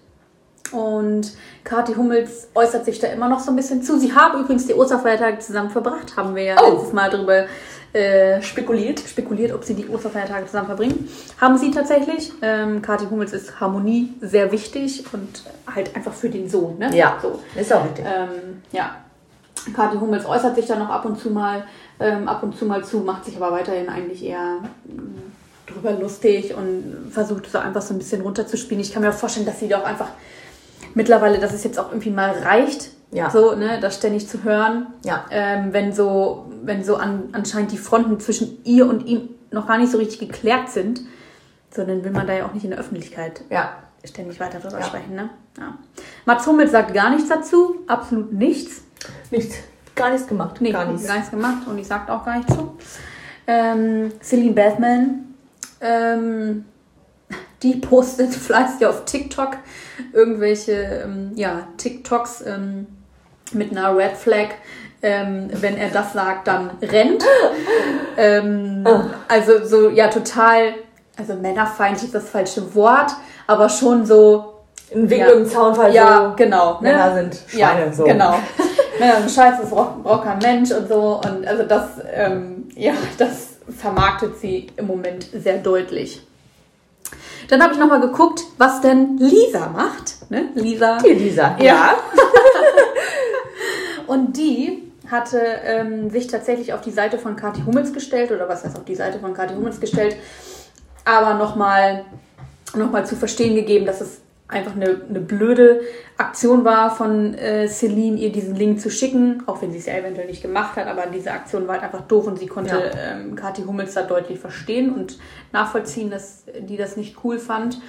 Und Kathi Hummels äußert sich da immer noch so ein bisschen zu. Sie haben übrigens die Osterfeiertage zusammen verbracht, haben wir ja Oh. letztes Mal drüber äh, Spekuliert. spekuliert, ob sie die Osterfeiertage zusammen verbringen. Haben sie tatsächlich. Ähm, Kathi Hummels ist Harmonie sehr wichtig und halt einfach für den Sohn. Ne? Ja, So. ist auch richtig. Ähm, ja. Kathi Hummels äußert sich dann noch ab und zu mal, ähm, ab und zu mal zu, macht sich aber weiterhin eigentlich eher mm, drüber lustig und versucht so einfach so ein bisschen runterzuspielen. Ich kann mir auch vorstellen, dass sie doch einfach mittlerweile, dass es jetzt auch irgendwie mal reicht, Ja. so, ne, das ständig zu hören. Ja. Ähm, wenn so, wenn so an, anscheinend die Fronten zwischen ihr und ihm noch gar nicht so richtig geklärt sind, sondern will man da ja auch nicht in der Öffentlichkeit Ja. ständig weiter drüber Ja. sprechen. Ne? Ja. Mats Hummels sagt gar nichts dazu, absolut nichts. Nichts. Gar nichts gemacht. Nee, gar nichts. gar nichts gemacht und ich sagt auch gar nichts zu. Ähm, Celine Bathman, ähm, die postet fleißig auf TikTok irgendwelche ähm, ja, TikToks ähm, mit einer Red Flag. Ähm, wenn er das sagt, dann rennt. ähm, also so, ja, total, also männerfeindlich ist das falsche Wort, aber schon so, Ein Wink Ja. im Zaunfall ja, so. genau. Ne? Männer sind Schweine, ja, so. Genau. Männer sind scheiße, das braucht, braucht kein Mensch und so. Und also das, ähm, ja, das vermarktet sie im Moment sehr deutlich. Dann habe ich nochmal geguckt, was denn Lisa macht. Ne? Lisa. Die Lisa. Ja. Und die hatte ähm, sich tatsächlich auf die Seite von Kathi Hummels gestellt, oder was heißt auf die Seite von Kathi Hummels gestellt, aber nochmal noch mal zu verstehen gegeben, dass es einfach eine, eine blöde Aktion war von äh, Celine, ihr diesen Link zu schicken, auch wenn sie es ja eventuell nicht gemacht hat, aber diese Aktion war halt einfach doof und sie konnte Ja. ähm, Kathi Hummels da deutlich verstehen und nachvollziehen, dass die das nicht cool fand.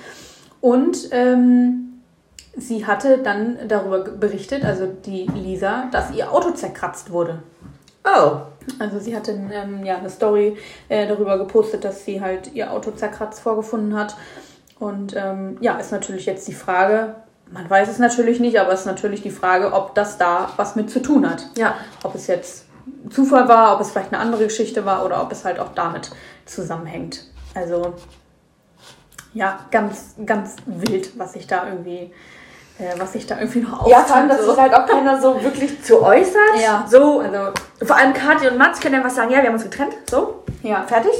Und ähm, sie hatte dann darüber berichtet, also die Lisa, dass ihr Auto zerkratzt wurde. Oh. Also sie hatte ähm, ja eine Story äh, darüber gepostet, dass sie halt ihr Auto zerkratzt vorgefunden hat. Und ähm, ja, ist natürlich jetzt die Frage, man weiß es natürlich nicht, aber es ist natürlich die Frage, ob das da was mit zu tun hat. Ja. Ob es jetzt Zufall war, ob es vielleicht eine andere Geschichte war oder ob es halt auch damit zusammenhängt. Also ja, ganz, ganz wild, was sich da irgendwie, äh, was sich da irgendwie noch Ja, vor allem, dass so. sich halt auch keiner so wirklich zu äußert. Ja. So, Also, vor allem Kathi und Mats können einfach sagen, ja, wir haben uns getrennt, so, ja. fertig.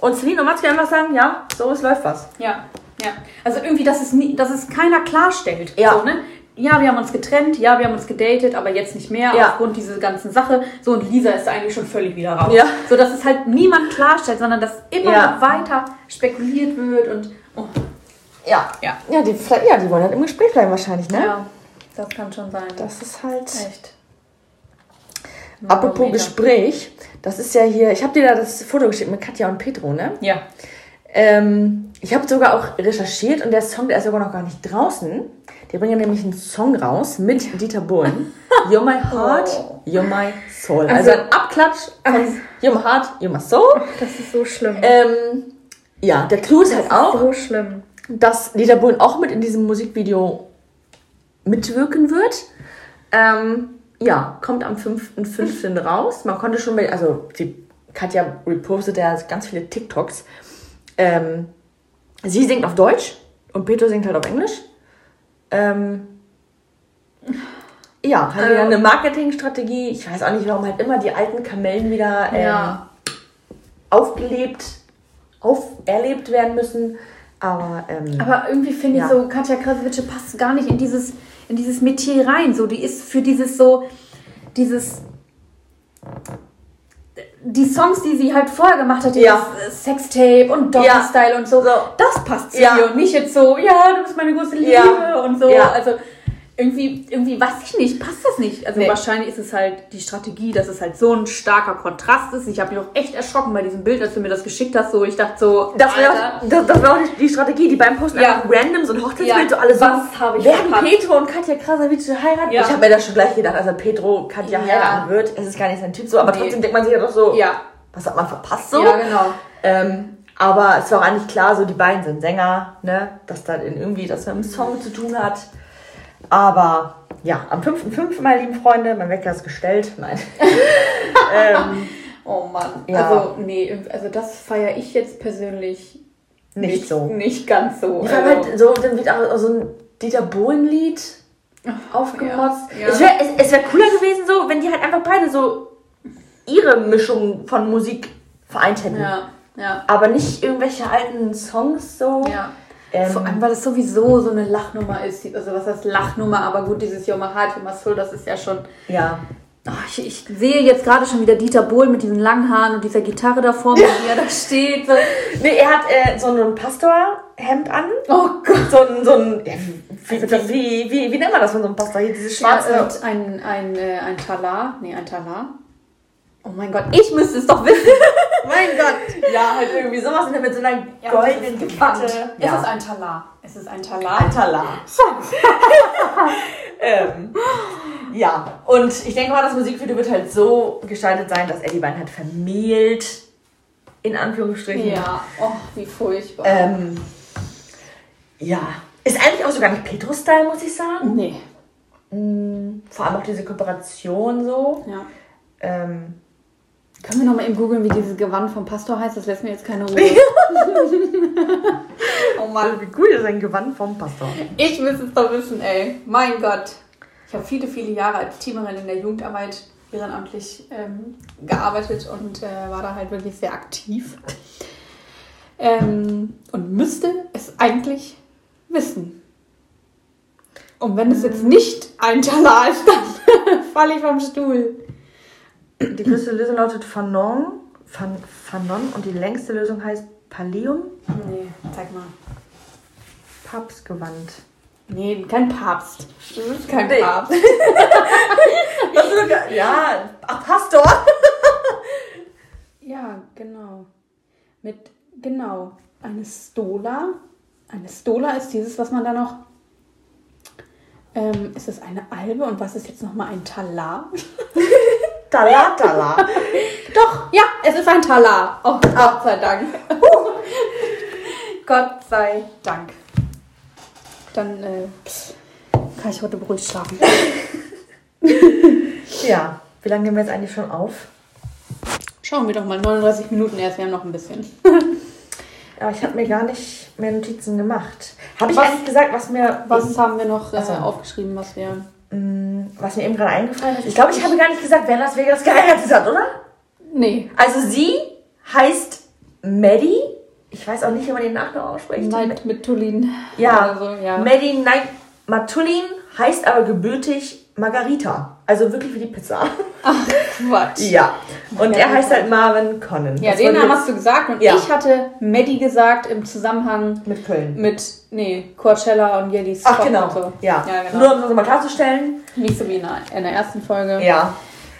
Und Celine und Mats können einfach sagen, ja, so, es läuft was. Ja, ja. Also irgendwie, dass es, nie, dass es keiner klarstellt. Ja. So, ne? ja, wir haben uns getrennt, ja, wir haben uns gedatet, aber jetzt nicht mehr Ja. aufgrund dieser ganzen Sache. So, und Lisa ist eigentlich schon völlig wieder raus. Ja. So, dass es halt niemand klarstellt, sondern dass immer Ja. noch weiter spekuliert wird und. Oh, Ja. ja. Ja, die, ja, die wollen halt im Gespräch bleiben wahrscheinlich, ne? Ja, das kann schon sein. Das ist halt... Echt. Apropos. Gespräch, das ist ja hier, ich habe dir da das Foto geschickt mit Katja und Petro, ne? Ja. Ähm, ich habe sogar auch recherchiert und der Song, der ist sogar noch gar nicht draußen. Die bringen nämlich einen Song raus mit Dieter Bohlen. You're my heart, Oh. you're my soul. Also, Also- ein Abklatsch von You're my heart, you're my soul. Das ist so schlimm. Ähm, ja, der Clou ist halt auch, so schlimm. dass Dieter Bohlen auch mit in diesem Musikvideo mitwirken wird. Ähm, ja, kommt am 5.5. raus. Man konnte schon, also die Katja repostet ja ganz viele TikToks. Ähm, sie singt auf Deutsch und Petro singt halt auf Englisch. Ähm, ja, halt wieder Also- eine Marketingstrategie. Ich weiß auch nicht, warum halt immer die alten Kamellen wieder ähm, Ja. aufgelebt, auferlebt werden müssen. Aber, ähm, Aber irgendwie finde ich Ja. so, Katja Krasowitsche passt gar nicht in dieses, in dieses Metier rein. So, die ist für dieses so, dieses. Die Songs, die sie halt vorher gemacht hat, Ja. äh, Sextape und Doggy Ja. Style und so, So. das passt zu Ja. ihr und nicht jetzt so, ja, du bist meine große Liebe Ja. und so. Ja. Also irgendwie, irgendwie weiß ich nicht, passt das nicht. Also Nee. wahrscheinlich ist es halt die Strategie, dass es halt so ein starker Kontrast ist. Ich habe mich auch echt erschrocken bei diesem Bild, als du mir das geschickt hast. So, ich dachte so, Das wäre auch, das, das wär auch die, die Strategie, die beim Posten Ja. einfach random so ein Hochzeitsbild, Ja. so alle so, Was hab ich werden verpasst? Petro und Katja Krasavice heiraten? Ja. Ich habe mir das schon gleich gedacht, also Petro Katja Ja. heiraten wird, es ist gar nicht sein Typ so, aber Nee. trotzdem denkt man sich ja doch so, Ja, was hat man verpasst so? ja, genau. Ähm, aber es war auch eigentlich klar, so die beiden sind Sänger, ne, dass da irgendwie das mit dem Song zu tun hat. Aber ja, am 5.5., meine lieben Freunde, mein Wecker ist gestellt. Nein. ähm, Oh Mann. Ja. Also, nee, also das feiere ich jetzt persönlich nicht so. Nicht ganz so. Ich Also, halt so, dann wird auch so ein Dieter Bohlen-Lied aufgemotzt. ja. Es wäre es, es wär cooler gewesen, so, wenn die halt einfach beide so ihre Mischung von Musik vereint hätten. ja, ja, Aber nicht irgendwelche alten Songs so. ja. Ähm, Vor allem, weil das sowieso so eine Lachnummer ist. Also was heißt Lachnummer, aber gut, dieses Yoma Heart, Yoma Soul, das ist ja schon... ja. Oh, ich, ich sehe jetzt gerade schon wieder Dieter Bohlen mit diesen langen Haaren und dieser Gitarre da vor mir, wie er da steht. Nee, er hat äh, so ein Pastorhemd an. Oh Gott. So ein, so ein wie, wie, wie, wie, wie nennt man das von so einem Pastor? Hier, dieses schwarze. Ja, und ein, ein, äh, ein Talar. Nee, ein Talar. Oh mein Gott, ich müsste es doch wissen. mein Gott. ja, halt irgendwie sowas mit so einer goldenen Kette. Es ist ein Talar. Es ist ein Talar. Ein Talar. ähm, ja, und ich denke mal, das Musikvideo wird halt so gestaltet sein, dass er die beiden halt vermählt. In Anführungsstrichen. Ja, oh, wie furchtbar. Ähm, ja. Ist eigentlich auch so gar nicht Petro-Style, muss ich sagen. nee. Mm, Vor allem auch diese Kooperation so. Ja. Ähm, Können wir nochmal eben googeln, wie dieses Gewand vom Pastor heißt? Das lässt mir jetzt keine Ruhe. oh Mann. wie cool ist ein Gewand vom Pastor. Ich müsste es doch wissen, ey. Mein Gott. Ich habe viele, viele Jahre als Teamerin in der Jugendarbeit ehrenamtlich ähm, gearbeitet und äh, war da halt wirklich sehr aktiv. Ähm, und müsste es eigentlich wissen. Und wenn es jetzt nicht ein Talar ist, dann falle ich vom Stuhl. Die größte Lösung lautet Fanon, Fan, Fanon und die längste Lösung heißt Pallium. Nee, zeig mal. Papstgewand. Nee, kein Papst. Das ist kein Nee. Papst. Das? Ja, ach, Pastor. Ja, genau. Mit, genau, eine Stola, Eine Stola ist dieses, was man da noch. Ähm, ist es eine Albe und was ist jetzt nochmal ein Talar? Tala, tala. Doch, ja, es ist ein Talar. Oh, Gott sei Dank. Gott sei Dank. Dann äh, kann ich heute beruhigt schlafen. ja, wie lange nehmen wir jetzt eigentlich schon auf? Schauen wir doch mal, 39 Minuten erst, wir haben noch ein bisschen. Aber ich habe mir gar nicht mehr Notizen gemacht. Habe ich eigentlich gesagt, was mir Was haben wir noch äh, Ach so. aufgeschrieben, was wir. Was mir eben gerade eingefallen ist? Ich glaube, ich habe gar nicht gesagt, wer Las Vegas geheiratet hat, oder? Nee, Also sie heißt Maddie. Ich weiß auch nicht, wie man den Nachnamen ausspricht. Night mit Tulin. Ja, Oder so, ja. Maddie Night Matulin heißt aber gebürtig Margarita. Also wirklich wie die Pizza. Quatsch. ja. Und Ja, er heißt halt Marvin Conan. Ja, Das den Namen hast du gesagt und Ja. ich hatte Maddie gesagt im Zusammenhang mit Köln. mit, nee, Coachella und Yelis Ach Koch genau. so. Ja. ja genau. Nur um das mal klarzustellen. Nicht so wie in der, in der ersten Folge. Ja.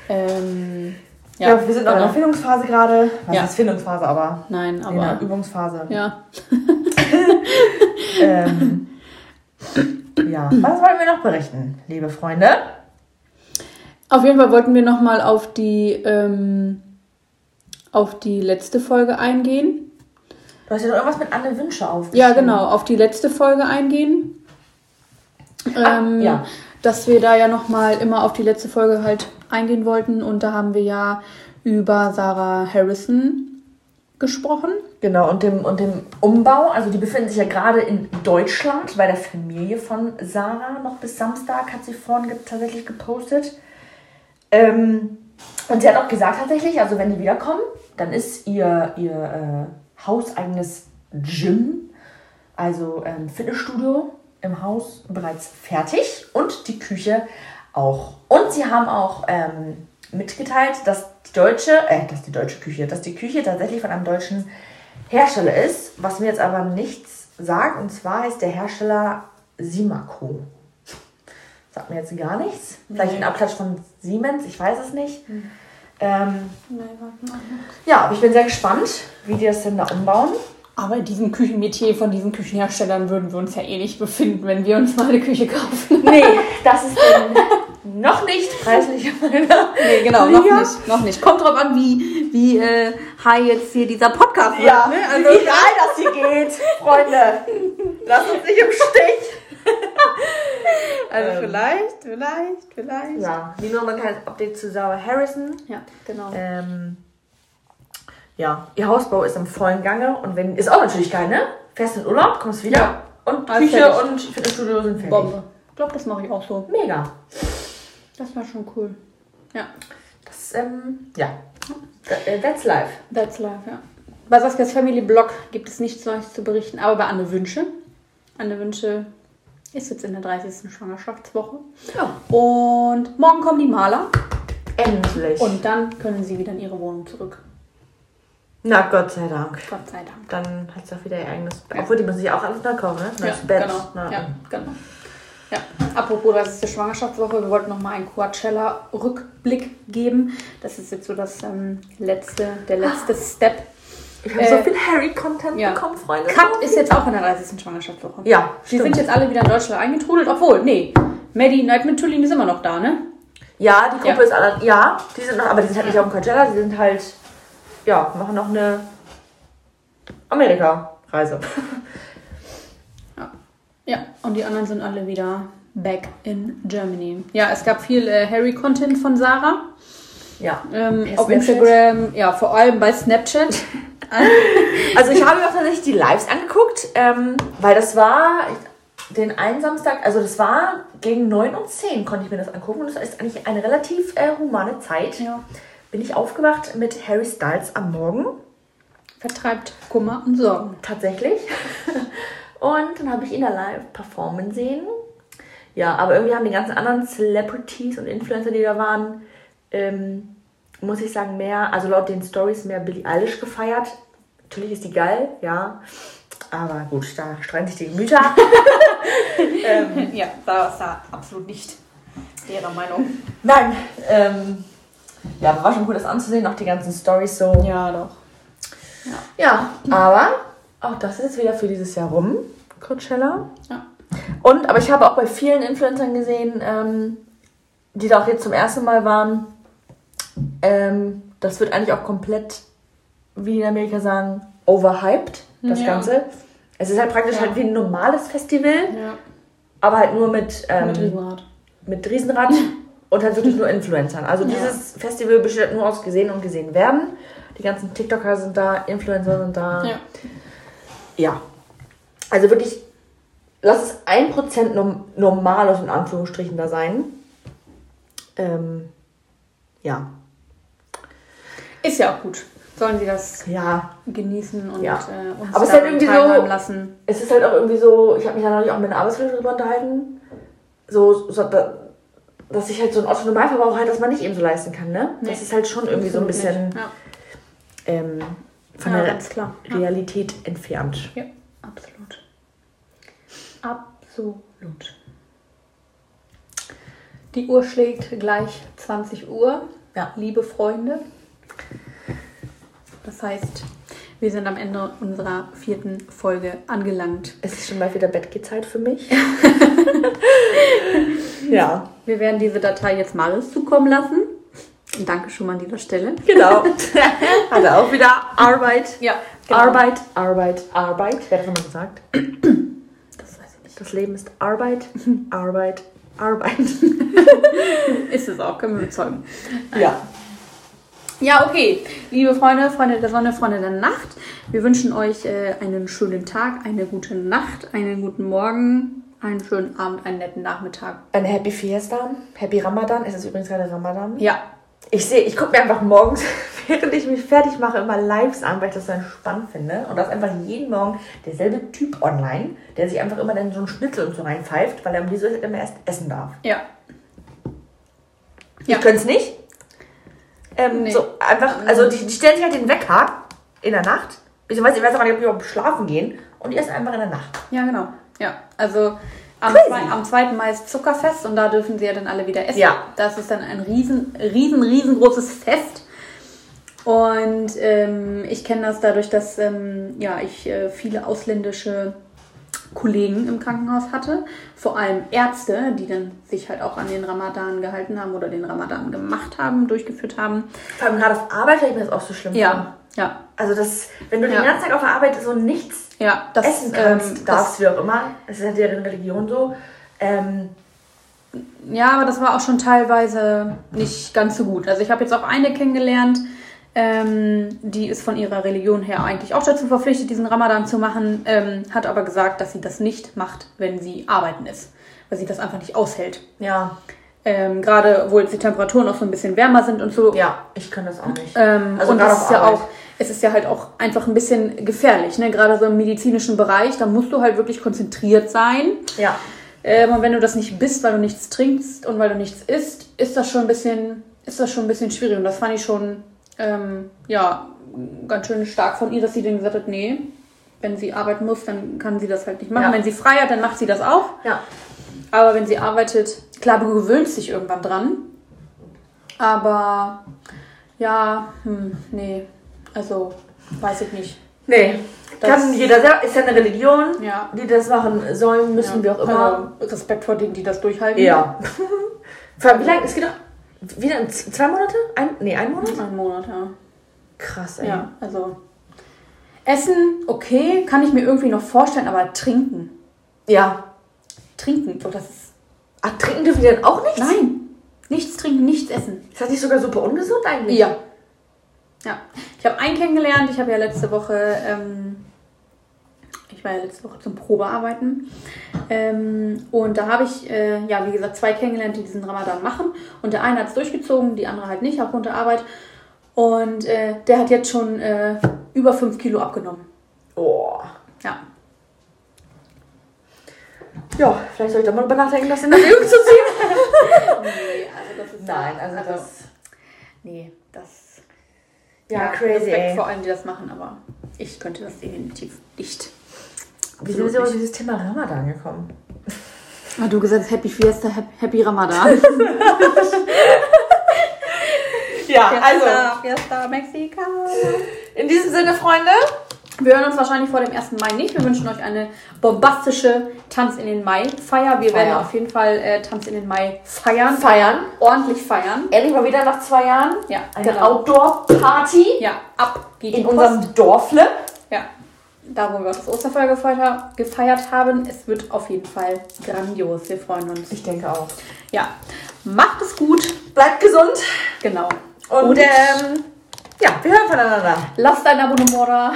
Ähm, Ja, ja. wir sind noch in der. Findungsphase gerade. Was Ja. ist Findungsphase, aber Nein, in der aber. Übungsphase. Ja. Ähm, ja. Was wollen wir noch berichten, liebe Freunde? Auf jeden Fall wollten wir nochmal auf die ähm, auf die letzte Folge eingehen. Du hast ja noch irgendwas mit Anne Wünsche aufgeschrieben. Ja, genau, auf die letzte Folge eingehen. Ah, Ähm, ja. Dass wir da ja nochmal immer auf die letzte Folge halt eingehen wollten. Und da haben wir ja über Sarah Harrison gesprochen. Genau, und dem, und dem Umbau. Also die befinden sich ja gerade in Deutschland bei der Familie von Sarah. Noch bis Samstag hat sie vorhin ge tatsächlich gepostet. Ähm, und sie hat auch gesagt tatsächlich, also wenn die wiederkommen, dann ist ihr, ihr äh, hauseigenes Gym, also ähm, Fitnessstudio im Haus bereits fertig und die Küche auch. Und sie haben auch ähm, mitgeteilt, dass die deutsche, äh, dass die deutsche Küche, dass die Küche tatsächlich von einem deutschen Hersteller ist, was mir jetzt aber nichts sagt. Und zwar heißt der Hersteller Simaco. Sagt mir jetzt gar nichts. Vielleicht ein Abklatsch von Siemens, ich weiß es nicht. Ähm, warte mal. ja, aber ich bin sehr gespannt, wie die das denn da umbauen. Aber in diesem Küchenmetier von diesen Küchenherstellern würden wir uns ja eh nicht befinden, wenn wir uns mal eine Küche kaufen. Nee, das ist denn noch nicht preislich. Nee, genau, noch Ja. nicht, noch nicht. Kommt drauf an, wie, wie äh, high jetzt hier dieser Podcast wird. Ja, ne? also wie geil das hier geht, Freunde. Lasst uns nicht im Stich. also Ähm. vielleicht, vielleicht, vielleicht. Ja, wie nur mal ein kleines Update zu Sarah Harrison. Ja, genau. Ähm, ja, ihr Hausbau ist im vollen Gange und wenn ist auch natürlich geil, ne? Fährst in Urlaub, kommst wieder Ja. und Alles Küche fertig. und Fitnessstudio sind fertig. Bombe. Ich glaube, das mache ich auch so. Mega. Das war schon cool. Ja, Das, ähm, ja. Äh, That's life. that's life, ja. Bei Saskias Family Blog gibt es nichts Neues zu berichten, aber bei Anne Wünsche. Anne Wünsche ist jetzt in der 30. Schwangerschaftswoche. Ja. Und morgen kommen die Maler. Endlich. Und dann können sie wieder in ihre Wohnung zurück. Na Gott sei Dank. Gott sei Dank. Dann hat sie auch wieder ihr eigenes Bett. Obwohl, die müssen sich auch alles neu kaufen, ne? Neues ja, Bett. Genau. Na, Ja, genau. Ja. Apropos, das ist die Schwangerschaftswoche. Wir wollten noch mal einen Coachella-Rückblick geben. Das ist jetzt so das ähm, letzte, der letzte Step. Ich habe Äh, so viel Harry-Content ja. bekommen, Freunde. Kat ist jetzt auch in der 30. Schwangerschaftswoche. Ja, Sie stimmt. sind jetzt alle wieder in Deutschland eingetrudelt, obwohl, nee, Maddie Nightman Tulin ist immer noch da, ne? Ja, die Gruppe Ja. ist alle. Ja, die sind noch, aber die sind halt nicht auf dem Coachella, die sind halt. Ja, machen noch eine Amerika-Reise. Ja, und die anderen sind alle wieder back in Germany. Ja, es gab viel äh, Harry-Content von Sarah. Ja. Ähm, auf? Instagram, ja, vor allem bei Snapchat. Also ich habe mir auch tatsächlich die Lives angeguckt, ähm, weil das war den einen Samstag, also das war gegen 9 und 10 konnte ich mir das angucken. Und das ist eigentlich eine relativ äh, humane Zeit. ja. Bin ich aufgewacht mit Harry Styles am Morgen. Vertreibt Kummer und Sorgen. Tatsächlich. Und dann habe ich ihn da live performen sehen. Ja, aber irgendwie haben die ganzen anderen Celebrities und Influencer, die da waren, ähm, muss ich sagen, mehr, also laut den Stories mehr Billie Eilish gefeiert. Natürlich ist die geil, ja. Aber gut, da streiten sich die Gemüter. ähm, Ja, da ist da absolut nicht ihrer Meinung. nein, ähm, ja, aber war schon cool, das anzusehen, auch die ganzen Stories so. Ja, doch. Ja, aber auch das ist jetzt wieder für dieses Jahr rum. Coachella. Ja. Und, aber ich habe auch bei vielen Influencern gesehen, ähm, die da auch jetzt zum ersten Mal waren, ähm, das wird eigentlich auch komplett, wie in Amerika sagen, overhyped, das Ja. Ganze. Es ist halt praktisch Ja. halt wie ein normales Festival, Ja. aber halt nur mit, ähm, Mit mit, Riesenrad. Riesenrad und halt wirklich nur Influencern. Also dieses Festival besteht halt nur aus gesehen und gesehen werden. Die ganzen TikToker sind da, Influencer sind da. Ja. Also wirklich, lass es 1% norm normales in Anführungsstrichen da sein. Ähm, ja. Ist ja auch gut. Sollen sie das Ja. genießen und Ja. äh, uns Aber es ist halt irgendwie so- lassen. Es ist halt auch irgendwie so, ich habe mich da neulich auch mit einer Arbeitskollegen drüber unterhalten, so, so da, dass sich halt so ein Otto Normalverbraucher halt, dass man nicht eben so leisten kann, ne? Nee. Das ist halt schon irgendwie so ein bisschen. Ja. ähm, von Ja, der. Ja. Realität entfernt. Ja, absolut. Absolut. Die Uhr schlägt gleich 20 Uhr. Ja. Liebe Freunde. Das heißt, wir sind am Ende unserer vierten Folge angelangt. Es ist schon mal wieder Bettgehzeit für mich. ja, Wir werden diese Datei jetzt Maris zukommen lassen. Danke schon mal an dieser Stelle. genau. Hat er auch wieder Arbeit. Ja, Arbeit, Arbeit, Arbeit. Wer hat das nochmal gesagt? Das weiß ich nicht. Das Leben ist Arbeit, Arbeit, Arbeit. Ist es auch, können wir bezeugen. Ja. Ja, okay. Liebe Freunde, Freunde der Sonne, Freunde der Nacht. Wir wünschen euch äh, einen schönen Tag, eine gute Nacht, einen guten Morgen, einen schönen Abend, einen netten Nachmittag. Eine Happy Fiesta, Happy Ramadan. Es ist übrigens gerade Ramadan. Ja, Ich sehe, ich gucke mir einfach morgens, während ich mich fertig mache, immer Lives an, weil ich das so spannend finde. Und da ist einfach jeden Morgen derselbe Typ online, der sich einfach immer dann so einen Schnitzel und so reinpfeift, weil er um diese Uhrzeit immer erst essen darf. ja. Ja. Ich könnte es nicht. Ähm, Nee. So einfach, also die, die stellen sich halt den Wecker in der Nacht. Beziehungsweise ich weiß auch nicht, ob die überhaupt schlafen gehen. Und die essen einfach in der Nacht. Ja, genau. Ja, also am, zwei, am 2. Mai ist Zuckerfest und da dürfen sie ja dann alle wieder essen. Ja. Das ist dann ein riesen, riesen, riesengroßes Fest. Und ähm, ich kenne das dadurch, dass ähm, ja, ich äh, viele ausländische Kollegen im Krankenhaus hatte, vor allem Ärzte, die dann sich halt auch an den Ramadan gehalten haben oder den Ramadan gemacht haben, durchgeführt haben. Vor allem gerade auf Arbeit stelle ich mir das auch so schlimm. Ja, ja, Also das, wenn du Ja. den ganzen Tag auf der Arbeit so nichts ja. Das, essen kannst, ähm, darfst, wie auch immer. Das ist ja deren Religion so. Ähm, Ja, aber das war auch schon teilweise nicht ganz so gut. Also ich habe jetzt auch eine kennengelernt, ähm, die ist von ihrer Religion her eigentlich auch dazu verpflichtet, diesen Ramadan zu machen, ähm, hat aber gesagt, dass sie das nicht macht, wenn sie arbeiten ist, weil sie das einfach nicht aushält. ja, Ähm, Gerade wo jetzt die Temperaturen auch so ein bisschen wärmer sind und so. ja, ich kann das auch nicht. Ähm, Also und es auf ist ja Arbeit. auch, es ist ja halt auch einfach ein bisschen gefährlich, ne? Gerade so im medizinischen Bereich, da musst du halt wirklich konzentriert sein. Ja, Ähm, und wenn du das nicht bist, weil du nichts trinkst und weil du nichts isst, ist das schon ein bisschen, ist das schon ein bisschen schwierig. Und das fand ich schon, ähm, ja, ganz schön stark von ihr, dass sie dann gesagt hat, nee, wenn sie arbeiten muss, dann kann sie das halt nicht machen. Ja. Wenn sie frei hat, dann macht sie das auch. ja. Aber wenn sie arbeitet, klar, du gewöhnst dich irgendwann dran. Aber ja, hm, nee, also weiß ich nicht. Nee, Das- kann jeder selber, ist ja eine Religion, Ja. die das machen sollen, müssen Ja, wir auch immer. Also Respekt vor denen, die das durchhalten. Ja. Vor allem, wie lange? Es geht doch wieder in zwei Monate? Ein, nee, ein Monat? Ein Monat, ja. Krass, ey. Ja, also Essen, okay, kann ich mir irgendwie noch vorstellen, aber trinken. Ja. Trinken, so das ist. Ach, trinken dürfen die dann auch nichts? Nein! Nichts trinken, nichts essen. Ist das nicht sogar super ungesund eigentlich? Ja. Ja. Ich habe einen kennengelernt, ich habe ja letzte Woche, ähm, ich war ja letzte Woche zum Probearbeiten. Ähm, und da habe ich, äh, ja, wie gesagt, zwei kennengelernt, die diesen Ramadan machen. Und der eine hat es durchgezogen, die andere halt nicht, aufgrund der Arbeit. Und äh, der hat jetzt schon äh, über 5 Kilo abgenommen. Oh. Ja. Ja, vielleicht soll ich doch mal drüber nachdenken, das in Erwägung zu ziehen. Nee, also das ist Nein, also das- Nee, das. Ja, crazy, Respekt ey. vor allen, die das machen, aber ich könnte das definitiv nicht. Wie sind wir auf dieses Thema Ramadan gekommen? Ah, du gesagt Happy Fiesta, Hap- Happy Ramadan. Ja, also, Fiesta Mexicana. in diesem Sinne, Freunde, Wir hören uns wahrscheinlich vor dem 1. Mai nicht. Wir wünschen euch eine bombastische Tanz in den Mai-Feier. Wir Feier. werden auf jeden Fall äh, Tanz in den Mai feiern. Feiern. Ordentlich feiern. Endlich mal wieder nach zwei Jahren. Ja, Eine genau. Outdoor-Party Ja, ab geht in die Post. unserem Dorfle. Da wo wir das Osterfeuer gefeiert, gefeiert haben. Es wird auf jeden Fall grandios. Wir freuen uns. Ich denke auch. Ja, macht es gut. Bleibt gesund. Genau. Und ähm, ja, wir hören voneinander. Lasst ein Abonnement da.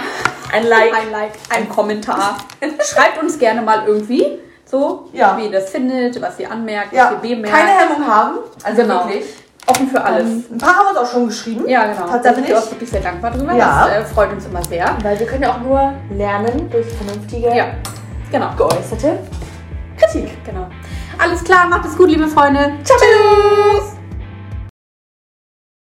Ein Like. Ein Like, ein Kommentar. Schreibt uns gerne mal irgendwie, so Ja. wie ihr das findet, was ihr anmerkt, Ja, was ihr bemerkt. keine Hemmung haben. Also Genau. wirklich. Offen für alles. Ähm, ein paar haben uns auch schon geschrieben. ja, genau. Da sind Tatsächlich. wir auch wirklich sehr dankbar drüber. Ja. Das äh, freut uns immer sehr. Weil wir können ja auch nur lernen durch vernünftige, Ja, genau. geäußerte Kritik. genau. Alles klar, macht es gut, liebe Freunde. Ciao. Tschüss.